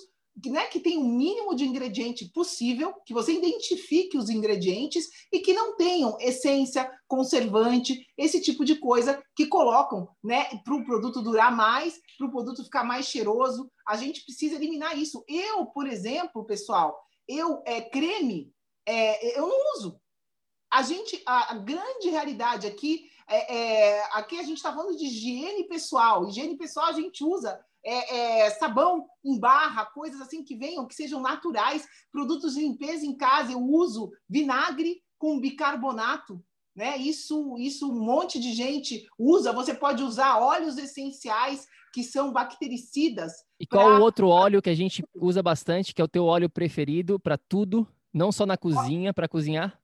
né, que tem o mínimo de ingrediente possível, que você identifique os ingredientes e que não tenham essência, conservante, esse tipo de coisa que colocam né, para o produto durar mais, para o produto ficar mais cheiroso. A gente precisa eliminar isso. Eu, por exemplo, pessoal, eu é, creme, é, eu não uso. A gente, a, a grande realidade aqui é, é aqui a gente está falando de higiene pessoal. Higiene pessoal a gente usa é, é, sabão em barra, coisas assim que venham, que sejam naturais, produtos de limpeza em casa. Eu uso vinagre com bicarbonato, né? Isso, isso um monte de gente usa. Você pode usar óleos essenciais que são bactericidas. E qual pra... o outro óleo que a gente usa bastante, que é o teu óleo preferido para tudo, não só na cozinha, para cozinhar?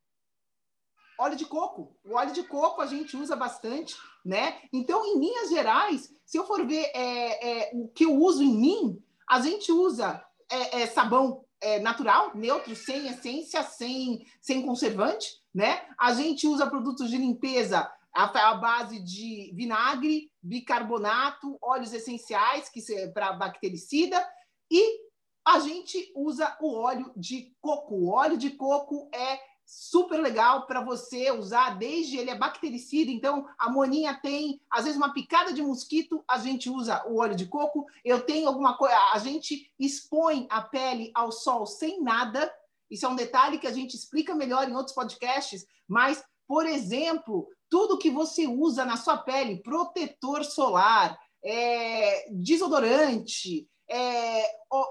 Óleo de coco. O óleo de coco a gente usa bastante, né? Então, em linhas gerais, se eu for ver é, é, o que eu uso em mim, a gente usa é, é sabão é, natural, neutro, sem essência, sem, sem conservante, né? A gente usa produtos de limpeza à, base de vinagre, bicarbonato, óleos essenciais, que para bactericida, e a gente usa o óleo de coco. O óleo de coco é super legal para você usar, desde ele é bactericida, então a moninha tem, às vezes, uma picada de mosquito, a gente usa o óleo de coco, eu tenho alguma coisa, a gente expõe a pele ao sol sem nada, isso é um detalhe que a gente explica melhor em outros podcasts, mas, por exemplo, tudo que você usa na sua pele, protetor solar, é, desodorante, é,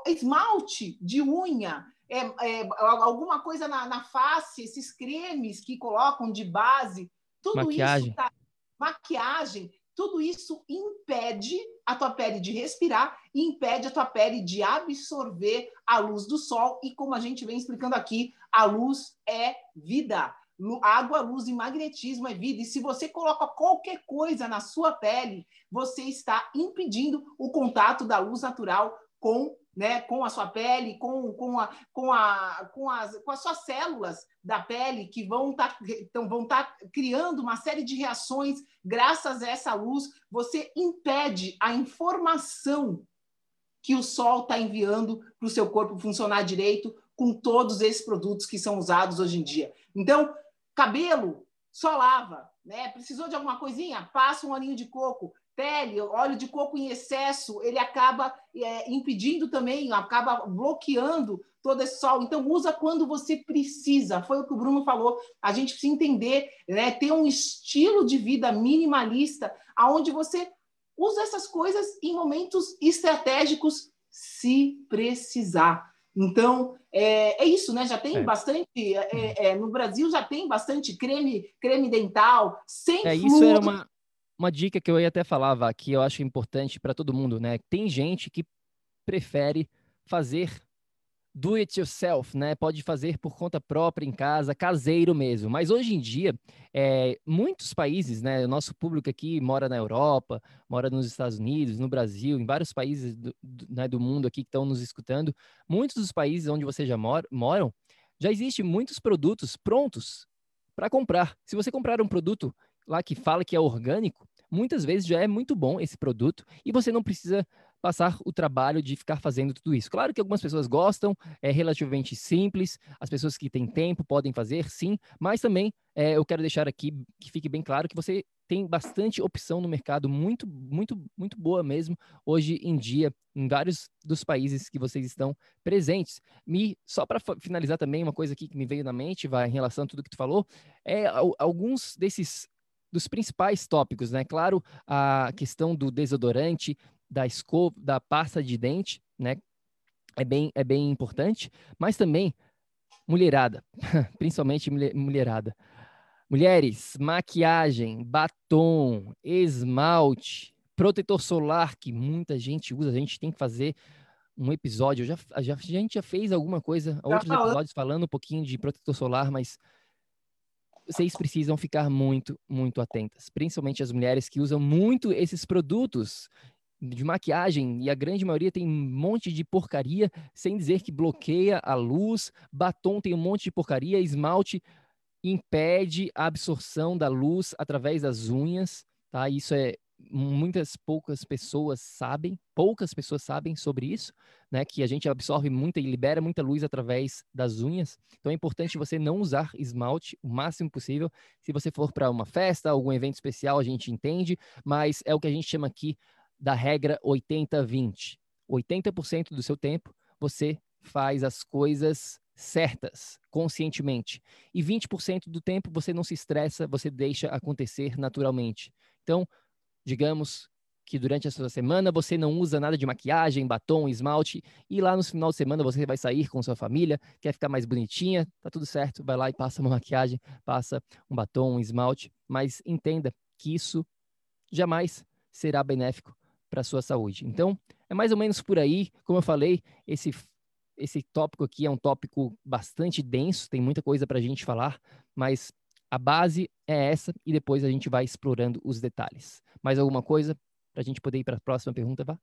esmalte de unha, é, é, alguma coisa na, na, face, esses cremes que colocam de base, tudo maquiagem. isso tá, maquiagem, tudo isso impede a tua pele de respirar e impede a tua pele de absorver a luz do sol. E como a gente vem explicando aqui, a luz é vida. Água, luz e magnetismo é vida. E se você coloca qualquer coisa na sua pele, você está impedindo o contato da luz natural com né, com a sua pele, com, com, a, com, a, com, as, com as suas células da pele que vão estar tá, então, vão tá criando uma série de reações graças a essa luz. Você impede a informação que o sol está enviando para o seu corpo funcionar direito com todos esses produtos que são usados hoje em dia. Então, cabelo, só lava, né? Precisou de alguma coisinha? Passa um olhinho de coco pele, óleo de coco em excesso, ele acaba é, impedindo também, acaba bloqueando todo esse sol. Então, usa quando você precisa. Foi o que o Bruno falou. A gente precisa entender, né, ter um estilo de vida minimalista, aonde você usa essas coisas em momentos estratégicos, se precisar. Então, é, é isso, né? Já tem é. bastante. É, é, no Brasil já tem bastante creme, creme dental, sem é, Isso era uma, uma dica que eu ia até falar, que eu acho importante para todo mundo, né? Tem gente que prefere fazer do it yourself, né? Pode fazer por conta própria em casa, caseiro mesmo. Mas hoje em dia, é, muitos países, né? O nosso público aqui mora na Europa, mora nos Estados Unidos, no Brasil, em vários países do, do, né, do mundo aqui que estão nos escutando. Muitos dos países onde você já mora, moram, já existem muitos produtos prontos para comprar. Se você comprar um produto lá que fala que é orgânico, muitas vezes já é muito bom esse produto e você não precisa passar o trabalho de ficar fazendo tudo isso. Claro que algumas pessoas gostam, é relativamente simples, as pessoas que têm tempo podem fazer, sim, mas também é, eu quero deixar aqui que fique bem claro que você tem bastante opção no mercado, muito, muito, muito boa mesmo, hoje em dia, em vários dos países que vocês estão presentes. Me, só para finalizar também, uma coisa aqui que me veio na mente, vai em relação a tudo que tu falou, é alguns desses dos principais tópicos, né? Claro, a questão do desodorante, da escova, da pasta de dente, né? É bem, é bem importante, mas também mulherada, principalmente mulherada. Mulheres, maquiagem, batom, esmalte, protetor solar, que muita gente usa, a gente tem que fazer um episódio. Já, já, a gente já fez alguma coisa, outros episódios falando um pouquinho de protetor solar, mas vocês precisam ficar muito, muito atentas, principalmente as mulheres que usam muito esses produtos de maquiagem e a grande maioria tem um monte de porcaria, sem dizer que bloqueia a luz, batom tem um monte de porcaria, esmalte impede a absorção da luz através das unhas, tá? Isso é muitas poucas pessoas sabem, poucas pessoas sabem sobre isso, né? Que a gente absorve muita e libera muita luz através das unhas. Então é importante você não usar esmalte o máximo possível. Se você for para uma festa, algum evento especial, a gente entende, mas é o que a gente chama aqui da regra 80-20. 80% do seu tempo você faz as coisas certas, conscientemente. E 20% do tempo você não se estressa, você deixa acontecer naturalmente. Então, digamos que durante a sua semana você não usa nada de maquiagem, batom, esmalte, e lá no final de semana você vai sair com sua família, quer ficar mais bonitinha, tá tudo certo, vai lá e passa uma maquiagem, passa um batom, um esmalte, mas entenda que isso jamais será benéfico para sua saúde. Então, é mais ou menos por aí, como eu falei, esse esse tópico aqui é um tópico bastante denso, tem muita coisa para a gente falar, mas a base é essa e depois a gente vai explorando os detalhes. Mais alguma coisa para a gente poder ir para a próxima pergunta, Vá?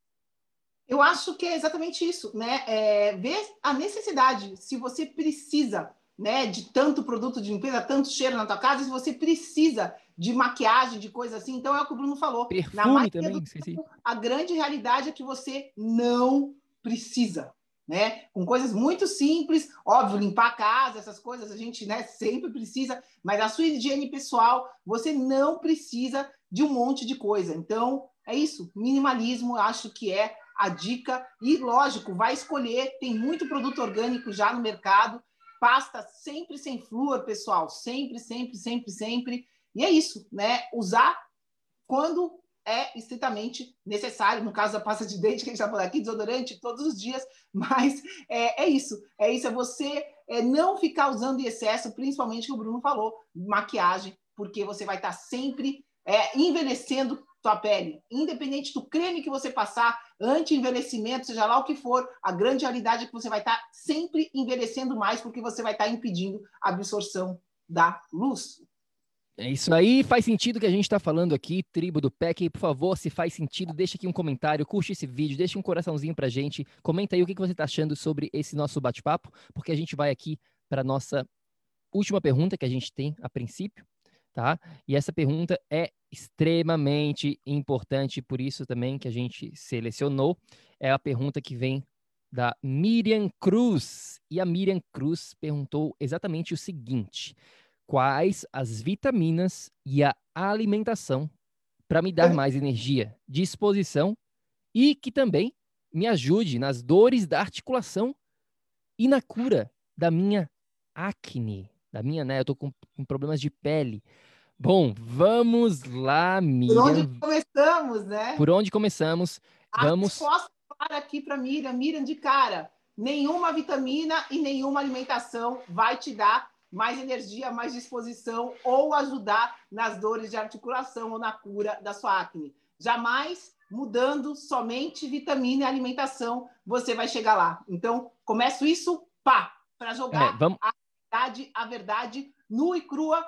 Eu acho que é exatamente isso, né? É ver a necessidade, se você precisa né, de tanto produto de limpeza, tanto cheiro na tua casa, se você precisa de maquiagem, de coisa assim. Então é o que o Bruno falou. Perfume também, tempo, a grande realidade é que você não precisa. Né? Com coisas muito simples, óbvio, limpar a casa, essas coisas a gente, né, sempre precisa, mas a sua higiene pessoal, você não precisa de um monte de coisa. Então, é isso, minimalismo, acho que é a dica e lógico, vai escolher, tem muito produto orgânico já no mercado, pasta sempre sem flúor, pessoal, sempre, sempre, sempre, sempre. E é isso, né? Usar quando é estritamente necessário, no caso da pasta de dente, que a gente está falando aqui, desodorante todos os dias, mas é, é isso, é isso, é você é, não ficar usando em excesso, principalmente que o Bruno falou, maquiagem, porque você vai estar tá sempre é, envelhecendo tua pele, independente do creme que você passar, anti-envelhecimento, seja lá o que for, a grande realidade é que você vai estar tá sempre envelhecendo mais, porque você vai estar tá impedindo a absorção da luz. É isso aí, faz sentido que a gente está falando aqui, tribo do PEC. Por favor, se faz sentido, deixa aqui um comentário, curte esse vídeo, deixa um coraçãozinho pra gente. Comenta aí o que você está achando sobre esse nosso bate-papo, porque a gente vai aqui para nossa última pergunta que a gente tem a princípio, tá? E essa pergunta é extremamente importante, por isso também que a gente selecionou. É a pergunta que vem da Miriam Cruz. E a Miriam Cruz perguntou exatamente o seguinte: quais as vitaminas e a alimentação para me dar mais energia, disposição e que também me ajude nas dores da articulação e na cura da minha acne, da minha, né? Eu tô com, com problemas de pele. Bom, vamos lá, Miriam. Por onde começamos, né? Por onde começamos? A vamos. Resposta para aqui para Miriam, Miriam de cara. Nenhuma vitamina e nenhuma alimentação vai te dar mais energia, mais disposição ou ajudar nas dores de articulação ou na cura da sua acne. Jamais mudando somente vitamina e alimentação você vai chegar lá. Então, começo isso, pá, para jogar é, vamos... a verdade, a verdade nua e crua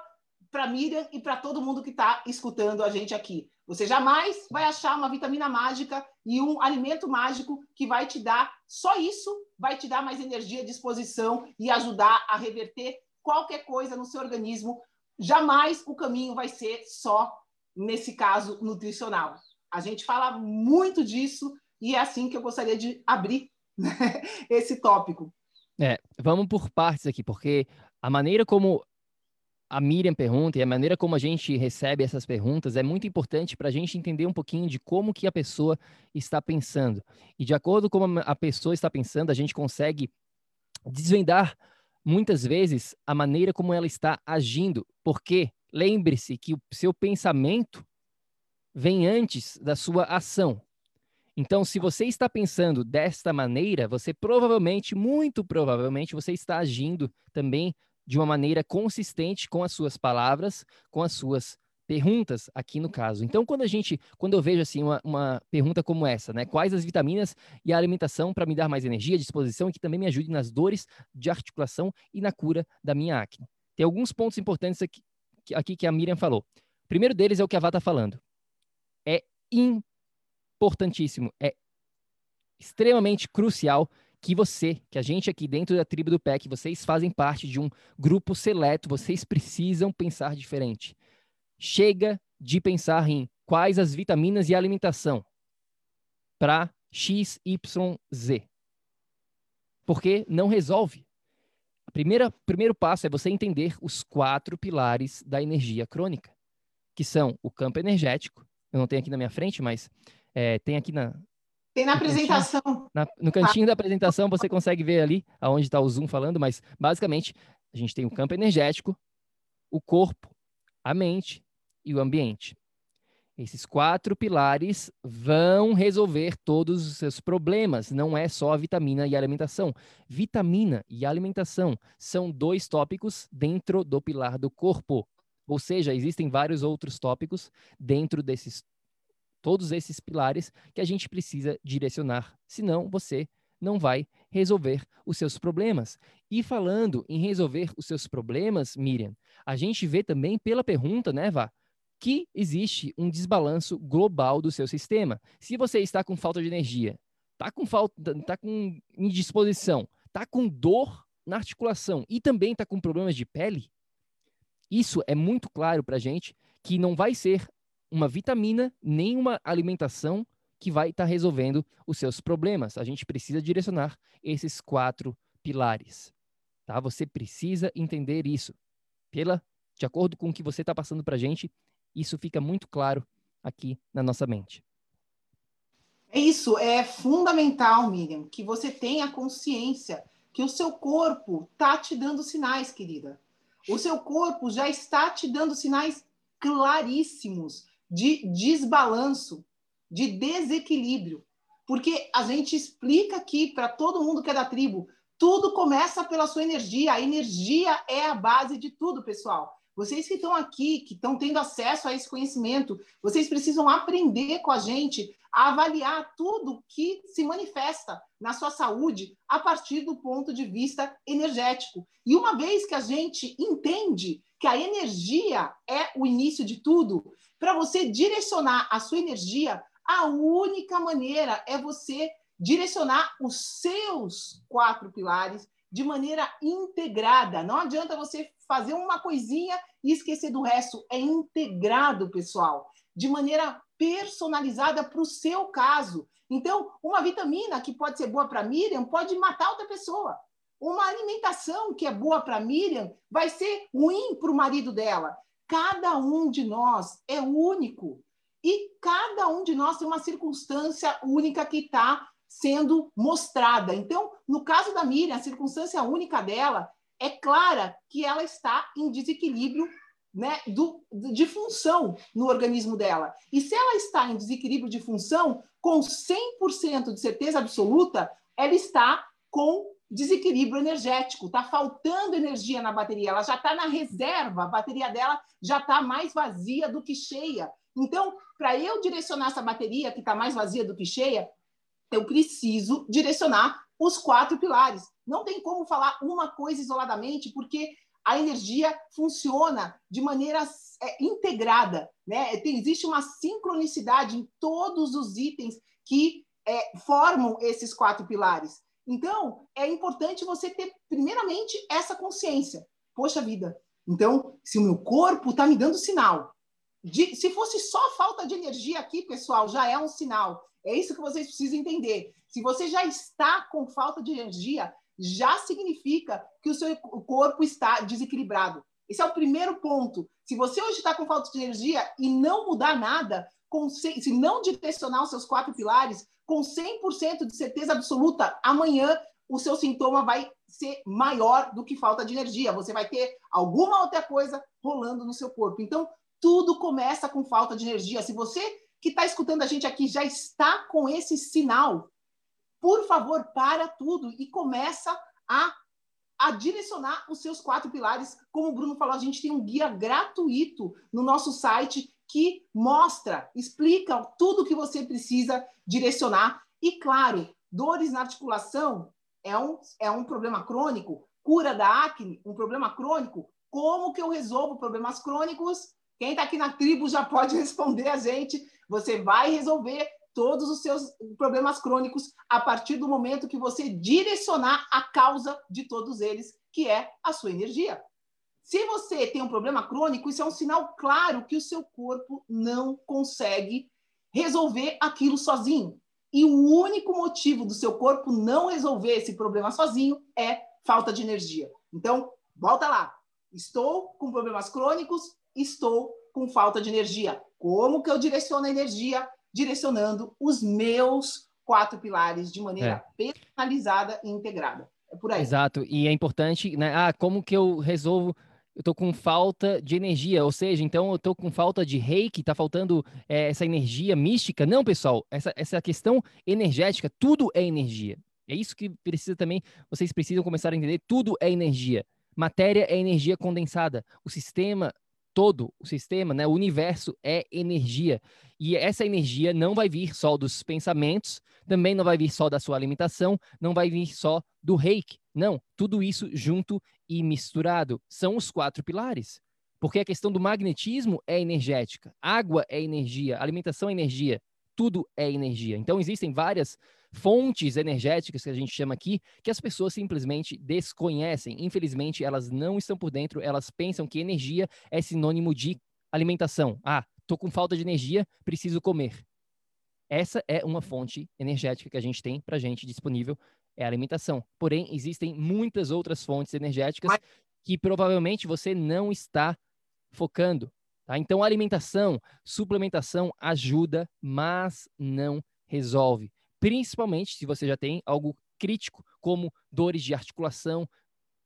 para Miriam e para todo mundo que está escutando a gente aqui. Você jamais vai achar uma vitamina mágica e um alimento mágico que vai te dar só isso, vai te dar mais energia, disposição e ajudar a reverter qualquer coisa no seu organismo, jamais o caminho vai ser só, nesse caso, nutricional. A gente fala muito disso e é assim que eu gostaria de abrir né, esse tópico. É, vamos por partes aqui, porque a maneira como a Miriam pergunta e a maneira como a gente recebe essas perguntas é muito importante para a gente entender um pouquinho de como que a pessoa está pensando. E de acordo com a pessoa está pensando, a gente consegue desvendar muitas vezes a maneira como ela está agindo, porque lembre-se que o seu pensamento vem antes da sua ação. Então, se você está pensando desta maneira, você provavelmente, muito provavelmente, você está agindo também de uma maneira consistente com as suas palavras, com as suas perguntas aqui no caso. Então, quando a gente, quando eu vejo assim uma, uma pergunta como essa, né? Quais as vitaminas e a alimentação para me dar mais energia, disposição e que também me ajude nas dores de articulação e na cura da minha acne? Tem alguns pontos importantes aqui, aqui que a Miriam falou. O primeiro deles é o que a Vá está falando. É importantíssimo, é extremamente crucial que você, que a gente aqui dentro da tribo do PEC, vocês fazem parte de um grupo seleto, vocês precisam pensar diferente. Chega de pensar em quais as vitaminas e alimentação para XYZ. Porque não resolve. O primeiro passo é você entender os quatro pilares da energia crônica, que são o campo energético. Eu não tenho aqui na minha frente, mas é, tem aqui na. Tem na apresentação. Cantinho, na, no cantinho da apresentação você consegue ver ali aonde está o Zoom falando, mas basicamente a gente tem o campo energético, o corpo, a mente e o ambiente. Esses quatro pilares vão resolver todos os seus problemas, não é só a vitamina e a alimentação. Vitamina e alimentação são dois tópicos dentro do pilar do corpo. Ou seja, existem vários outros tópicos dentro desses todos esses pilares que a gente precisa direcionar, senão você não vai resolver os seus problemas. E falando em resolver os seus problemas, Miriam, a gente vê também pela pergunta, né, Vá? Que existe um desbalanço global do seu sistema. Se você está com falta de energia, está com falta, está com indisposição, está com dor na articulação e também está com problemas de pele, isso é muito claro para a gente que não vai ser uma vitamina nem uma alimentação que vai estar tá resolvendo os seus problemas. A gente precisa direcionar esses quatro pilares. Tá? Você precisa entender isso. Pela, de acordo com o que você está passando para a gente, isso fica muito claro aqui na nossa mente. É isso, é fundamental, Miriam, que você tenha consciência que o seu corpo está te dando sinais, querida. O seu corpo já está te dando sinais claríssimos de desbalanço, de desequilíbrio. Porque a gente explica aqui para todo mundo que é da tribo, tudo começa pela sua energia. A energia é a base de tudo, pessoal. Vocês que estão aqui, que estão tendo acesso a esse conhecimento, vocês precisam aprender com a gente a avaliar tudo que se manifesta na sua saúde a partir do ponto de vista energético. E uma vez que a gente entende que a energia é o início de tudo, para você direcionar a sua energia, a única maneira é você direcionar os seus quatro pilares de maneira integrada. Não adianta você fazer uma coisinha e esquecer do resto. É integrado, pessoal, de maneira personalizada para o seu caso. Então, uma vitamina que pode ser boa para Miriam pode matar outra pessoa. Uma alimentação que é boa para Miriam vai ser ruim para o marido dela. Cada um de nós é único. E cada um de nós tem uma circunstância única que está sendo mostrada. Então, no caso da Miriam, a circunstância única dela é clara que ela está em desequilíbrio né, do, de função no organismo dela. E se ela está em desequilíbrio de função, com 100% de certeza absoluta, ela está com desequilíbrio energético, está faltando energia na bateria, ela já está na reserva, a bateria dela já está mais vazia do que cheia. Então, para eu direcionar essa bateria que está mais vazia do que cheia, eu preciso direcionar os quatro pilares. Não tem como falar uma coisa isoladamente, porque a energia funciona de maneira é, integrada. Né? Tem, existe uma sincronicidade em todos os itens que é, formam esses quatro pilares. Então, é importante você ter, primeiramente, essa consciência. Poxa vida, então, se o meu corpo está me dando sinal, de, se fosse só falta de energia aqui, pessoal, já é um sinal. É isso que vocês precisam entender. Se você já está com falta de energia, já significa que o seu corpo está desequilibrado. Esse é o primeiro ponto. Se você hoje está com falta de energia e não mudar nada, se não direcionar os seus quatro pilares, com 100% de certeza absoluta, amanhã o seu sintoma vai ser maior do que falta de energia. Você vai ter alguma outra coisa rolando no seu corpo. Então, tudo começa com falta de energia. Se você que está escutando a gente aqui já está com esse sinal, por favor, para tudo e começa a, a direcionar os seus quatro pilares. Como o Bruno falou, a gente tem um guia gratuito no nosso site que mostra, explica tudo que você precisa direcionar. E, claro, dores na articulação é um, é um problema crônico, cura da acne, um problema crônico. Como que eu resolvo problemas crônicos? Quem está aqui na tribo já pode responder a gente. Você vai resolver todos os seus problemas crônicos a partir do momento que você direcionar a causa de todos eles, que é a sua energia. Se você tem um problema crônico, isso é um sinal claro que o seu corpo não consegue resolver aquilo sozinho. E o único motivo do seu corpo não resolver esse problema sozinho é falta de energia. Então, volta lá. Estou com problemas crônicos, estou com falta de energia. Como que eu direciono a energia? Direcionando os meus quatro pilares de maneira é. personalizada e integrada. É por aí. Exato. E é importante, né? Ah, como que eu resolvo? Eu tô com falta de energia, ou seja, então eu tô com falta de reiki, tá faltando é, essa energia mística. Não, pessoal, essa, essa questão energética, tudo é energia. É isso que precisa também, vocês precisam começar a entender, tudo é energia. Matéria é energia condensada. O sistema todo o sistema, né, o universo é energia. E essa energia não vai vir só dos pensamentos, também não vai vir só da sua alimentação, não vai vir só do reiki. Não, tudo isso junto e misturado. São os quatro pilares. Porque a questão do magnetismo é energética, água é energia, alimentação é energia, tudo é energia. Então existem várias fontes energéticas que a gente chama aqui, que as pessoas simplesmente desconhecem. Infelizmente, elas não estão por dentro, elas pensam que energia é sinônimo de alimentação. Ah, tô com falta de energia, preciso comer. Essa é uma fonte energética que a gente tem para a gente disponível, é a alimentação. Porém, existem muitas outras fontes energéticas Mas... que provavelmente você não está focando. Tá? Então, alimentação, suplementação ajuda, mas não resolve. Principalmente se você já tem algo crítico, como dores de articulação,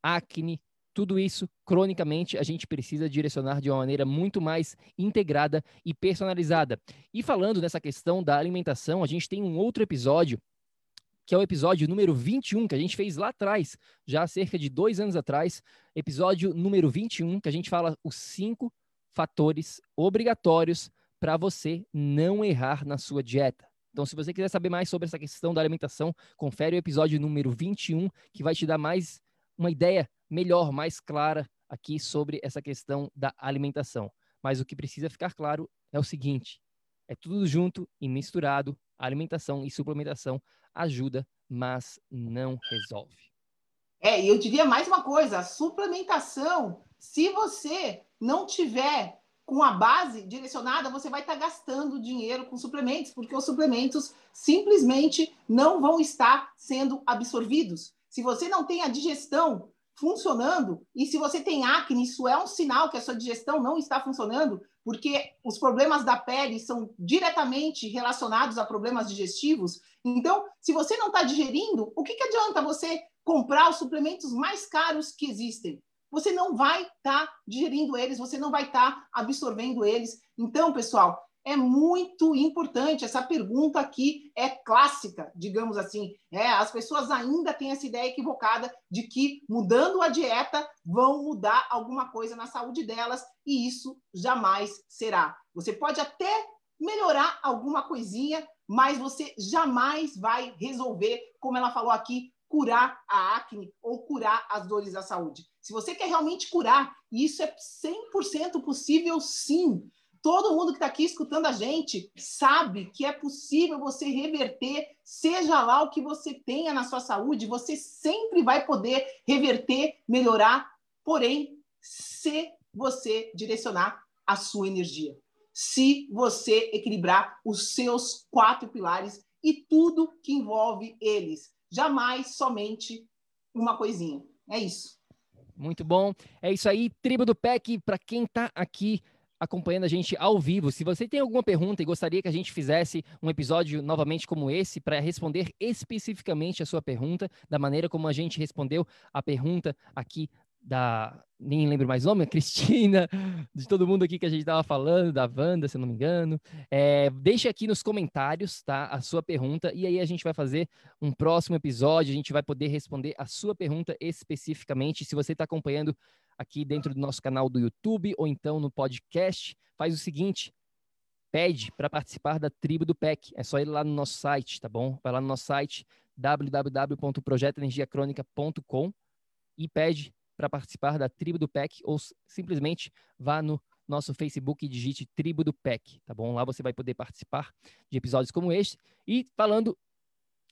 acne, tudo isso, cronicamente, a gente precisa direcionar de uma maneira muito mais integrada e personalizada. E falando nessa questão da alimentação, a gente tem um outro episódio, que é o episódio número 21, que a gente fez lá atrás, já há cerca de dois anos atrás. Episódio número 21, que a gente fala os cinco fatores obrigatórios para você não errar na sua dieta. Então, se você quiser saber mais sobre essa questão da alimentação, confere o episódio número 21, que vai te dar mais uma ideia melhor, mais clara aqui sobre essa questão da alimentação. Mas o que precisa ficar claro é o seguinte: é tudo junto e misturado. alimentação e suplementação ajuda, mas não resolve. É, e eu diria mais uma coisa: a suplementação, se você não tiver com a base direcionada, você vai estar gastando dinheiro com suplementos, porque os suplementos simplesmente não vão estar sendo absorvidos. Se você não tem a digestão funcionando, e se você tem acne, isso é um sinal que a sua digestão não está funcionando, porque os problemas da pele são diretamente relacionados a problemas digestivos. Então, se você não está digerindo, o que, que adianta você comprar os suplementos mais caros que existem? Você não vai estar tá digerindo eles, você não vai estar tá absorvendo eles. Então, pessoal, é muito importante. Essa pergunta aqui é clássica, digamos assim. É, as pessoas ainda têm essa ideia equivocada de que mudando a dieta vão mudar alguma coisa na saúde delas e isso jamais será. Você pode até melhorar alguma coisinha, mas você jamais vai resolver, como ela falou aqui, curar a acne ou curar as dores da saúde. Se você quer realmente curar, e isso é 100% possível sim, Todo mundo que está aqui escutando a gente sabe que é possível você reverter, seja lá o que você tenha na sua saúde, você sempre vai poder reverter, melhorar, porém, se você direcionar a sua energia, se você equilibrar os seus quatro pilares e tudo que envolve eles, jamais somente uma coisinha. É isso. Muito bom. É isso aí, tribo do PEC, para quem está aqui acompanhando a gente ao vivo. Se você tem alguma pergunta e gostaria que a gente fizesse um episódio novamente como esse para responder especificamente a sua pergunta, da maneira como a gente respondeu a pergunta aqui da. Nem lembro mais o nome, a Cristina, de todo mundo aqui que a gente estava falando, da Wanda, se não me engano. É, deixe aqui nos comentários, tá? A sua pergunta, e aí a gente vai fazer um próximo episódio, a gente vai poder responder a sua pergunta especificamente. Se você está acompanhando aqui dentro do nosso canal do YouTube ou então no podcast, faz o seguinte: pede para participar da tribo do PEC. É só ir lá no nosso site, tá bom? Vai lá no nosso site www.projetoenergiacronica.com e pede para participar da tribo do PEC ou simplesmente vá no nosso Facebook e digite Tribo do PEC, tá bom? Lá você vai poder participar de episódios como este. E falando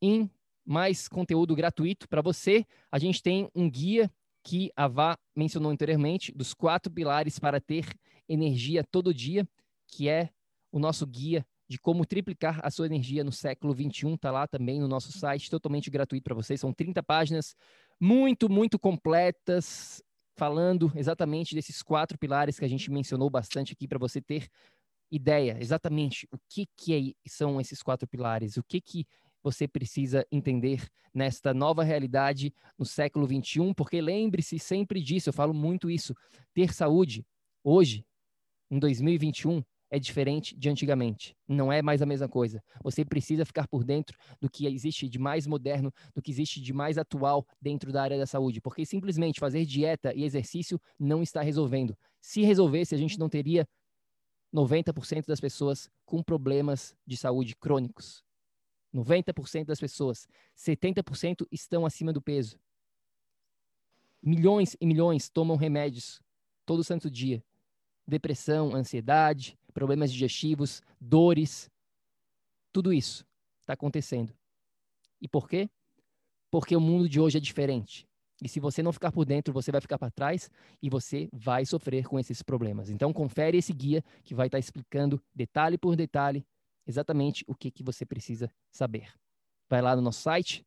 em mais conteúdo gratuito para você, a gente tem um guia que a Vá mencionou anteriormente, dos quatro pilares para ter energia todo dia, que é o nosso guia de como triplicar a sua energia no século 21, está lá também no nosso site, totalmente gratuito para vocês. São 30 páginas muito, muito completas, falando exatamente desses quatro pilares que a gente mencionou bastante aqui para você ter ideia exatamente o que, que é, são esses quatro pilares, o que, que você precisa entender nesta nova realidade no século 21, porque lembre-se sempre disso, eu falo muito isso. Ter saúde hoje, em 2021, é diferente de antigamente. Não é mais a mesma coisa. Você precisa ficar por dentro do que existe de mais moderno, do que existe de mais atual dentro da área da saúde, porque simplesmente fazer dieta e exercício não está resolvendo. Se resolvesse, a gente não teria 90% das pessoas com problemas de saúde crônicos. 90% das pessoas, 70% estão acima do peso. Milhões e milhões tomam remédios todo santo dia. Depressão, ansiedade, problemas digestivos, dores. Tudo isso está acontecendo. E por quê? Porque o mundo de hoje é diferente. E se você não ficar por dentro, você vai ficar para trás e você vai sofrer com esses problemas. Então, confere esse guia que vai estar tá explicando detalhe por detalhe exatamente o que, que você precisa saber. Vai lá no nosso site,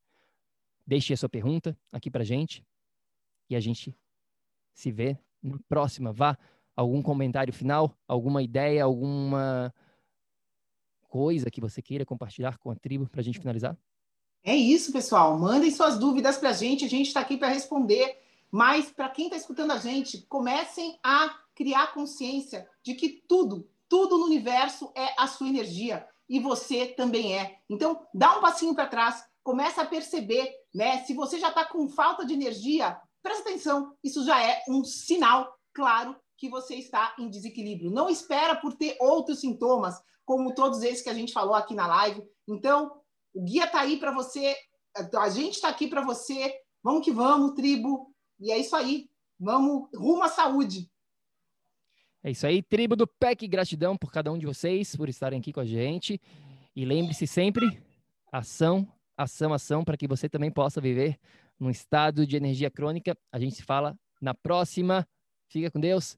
deixe a sua pergunta aqui para gente e a gente se vê na próxima. Vá algum comentário final, alguma ideia, alguma coisa que você queira compartilhar com a tribo para a gente finalizar? É isso, pessoal. Mandem suas dúvidas para a gente. A gente está aqui para responder. Mas para quem está escutando a gente, comecem a criar consciência de que tudo, tudo no universo é a sua energia e você também é. Então, dá um passinho para trás, começa a perceber, né? Se você já está com falta de energia, presta atenção. Isso já é um sinal claro que você está em desequilíbrio. Não espera por ter outros sintomas, como todos esses que a gente falou aqui na live. Então, o guia está aí para você, a gente está aqui para você. Vamos que vamos, tribo. E é isso aí. Vamos rumo à saúde. É isso aí, tribo do PEC, gratidão por cada um de vocês, por estarem aqui com a gente. E lembre-se sempre, ação, ação, ação, para que você também possa viver num estado de energia crônica. A gente se fala na próxima. Fica com Deus.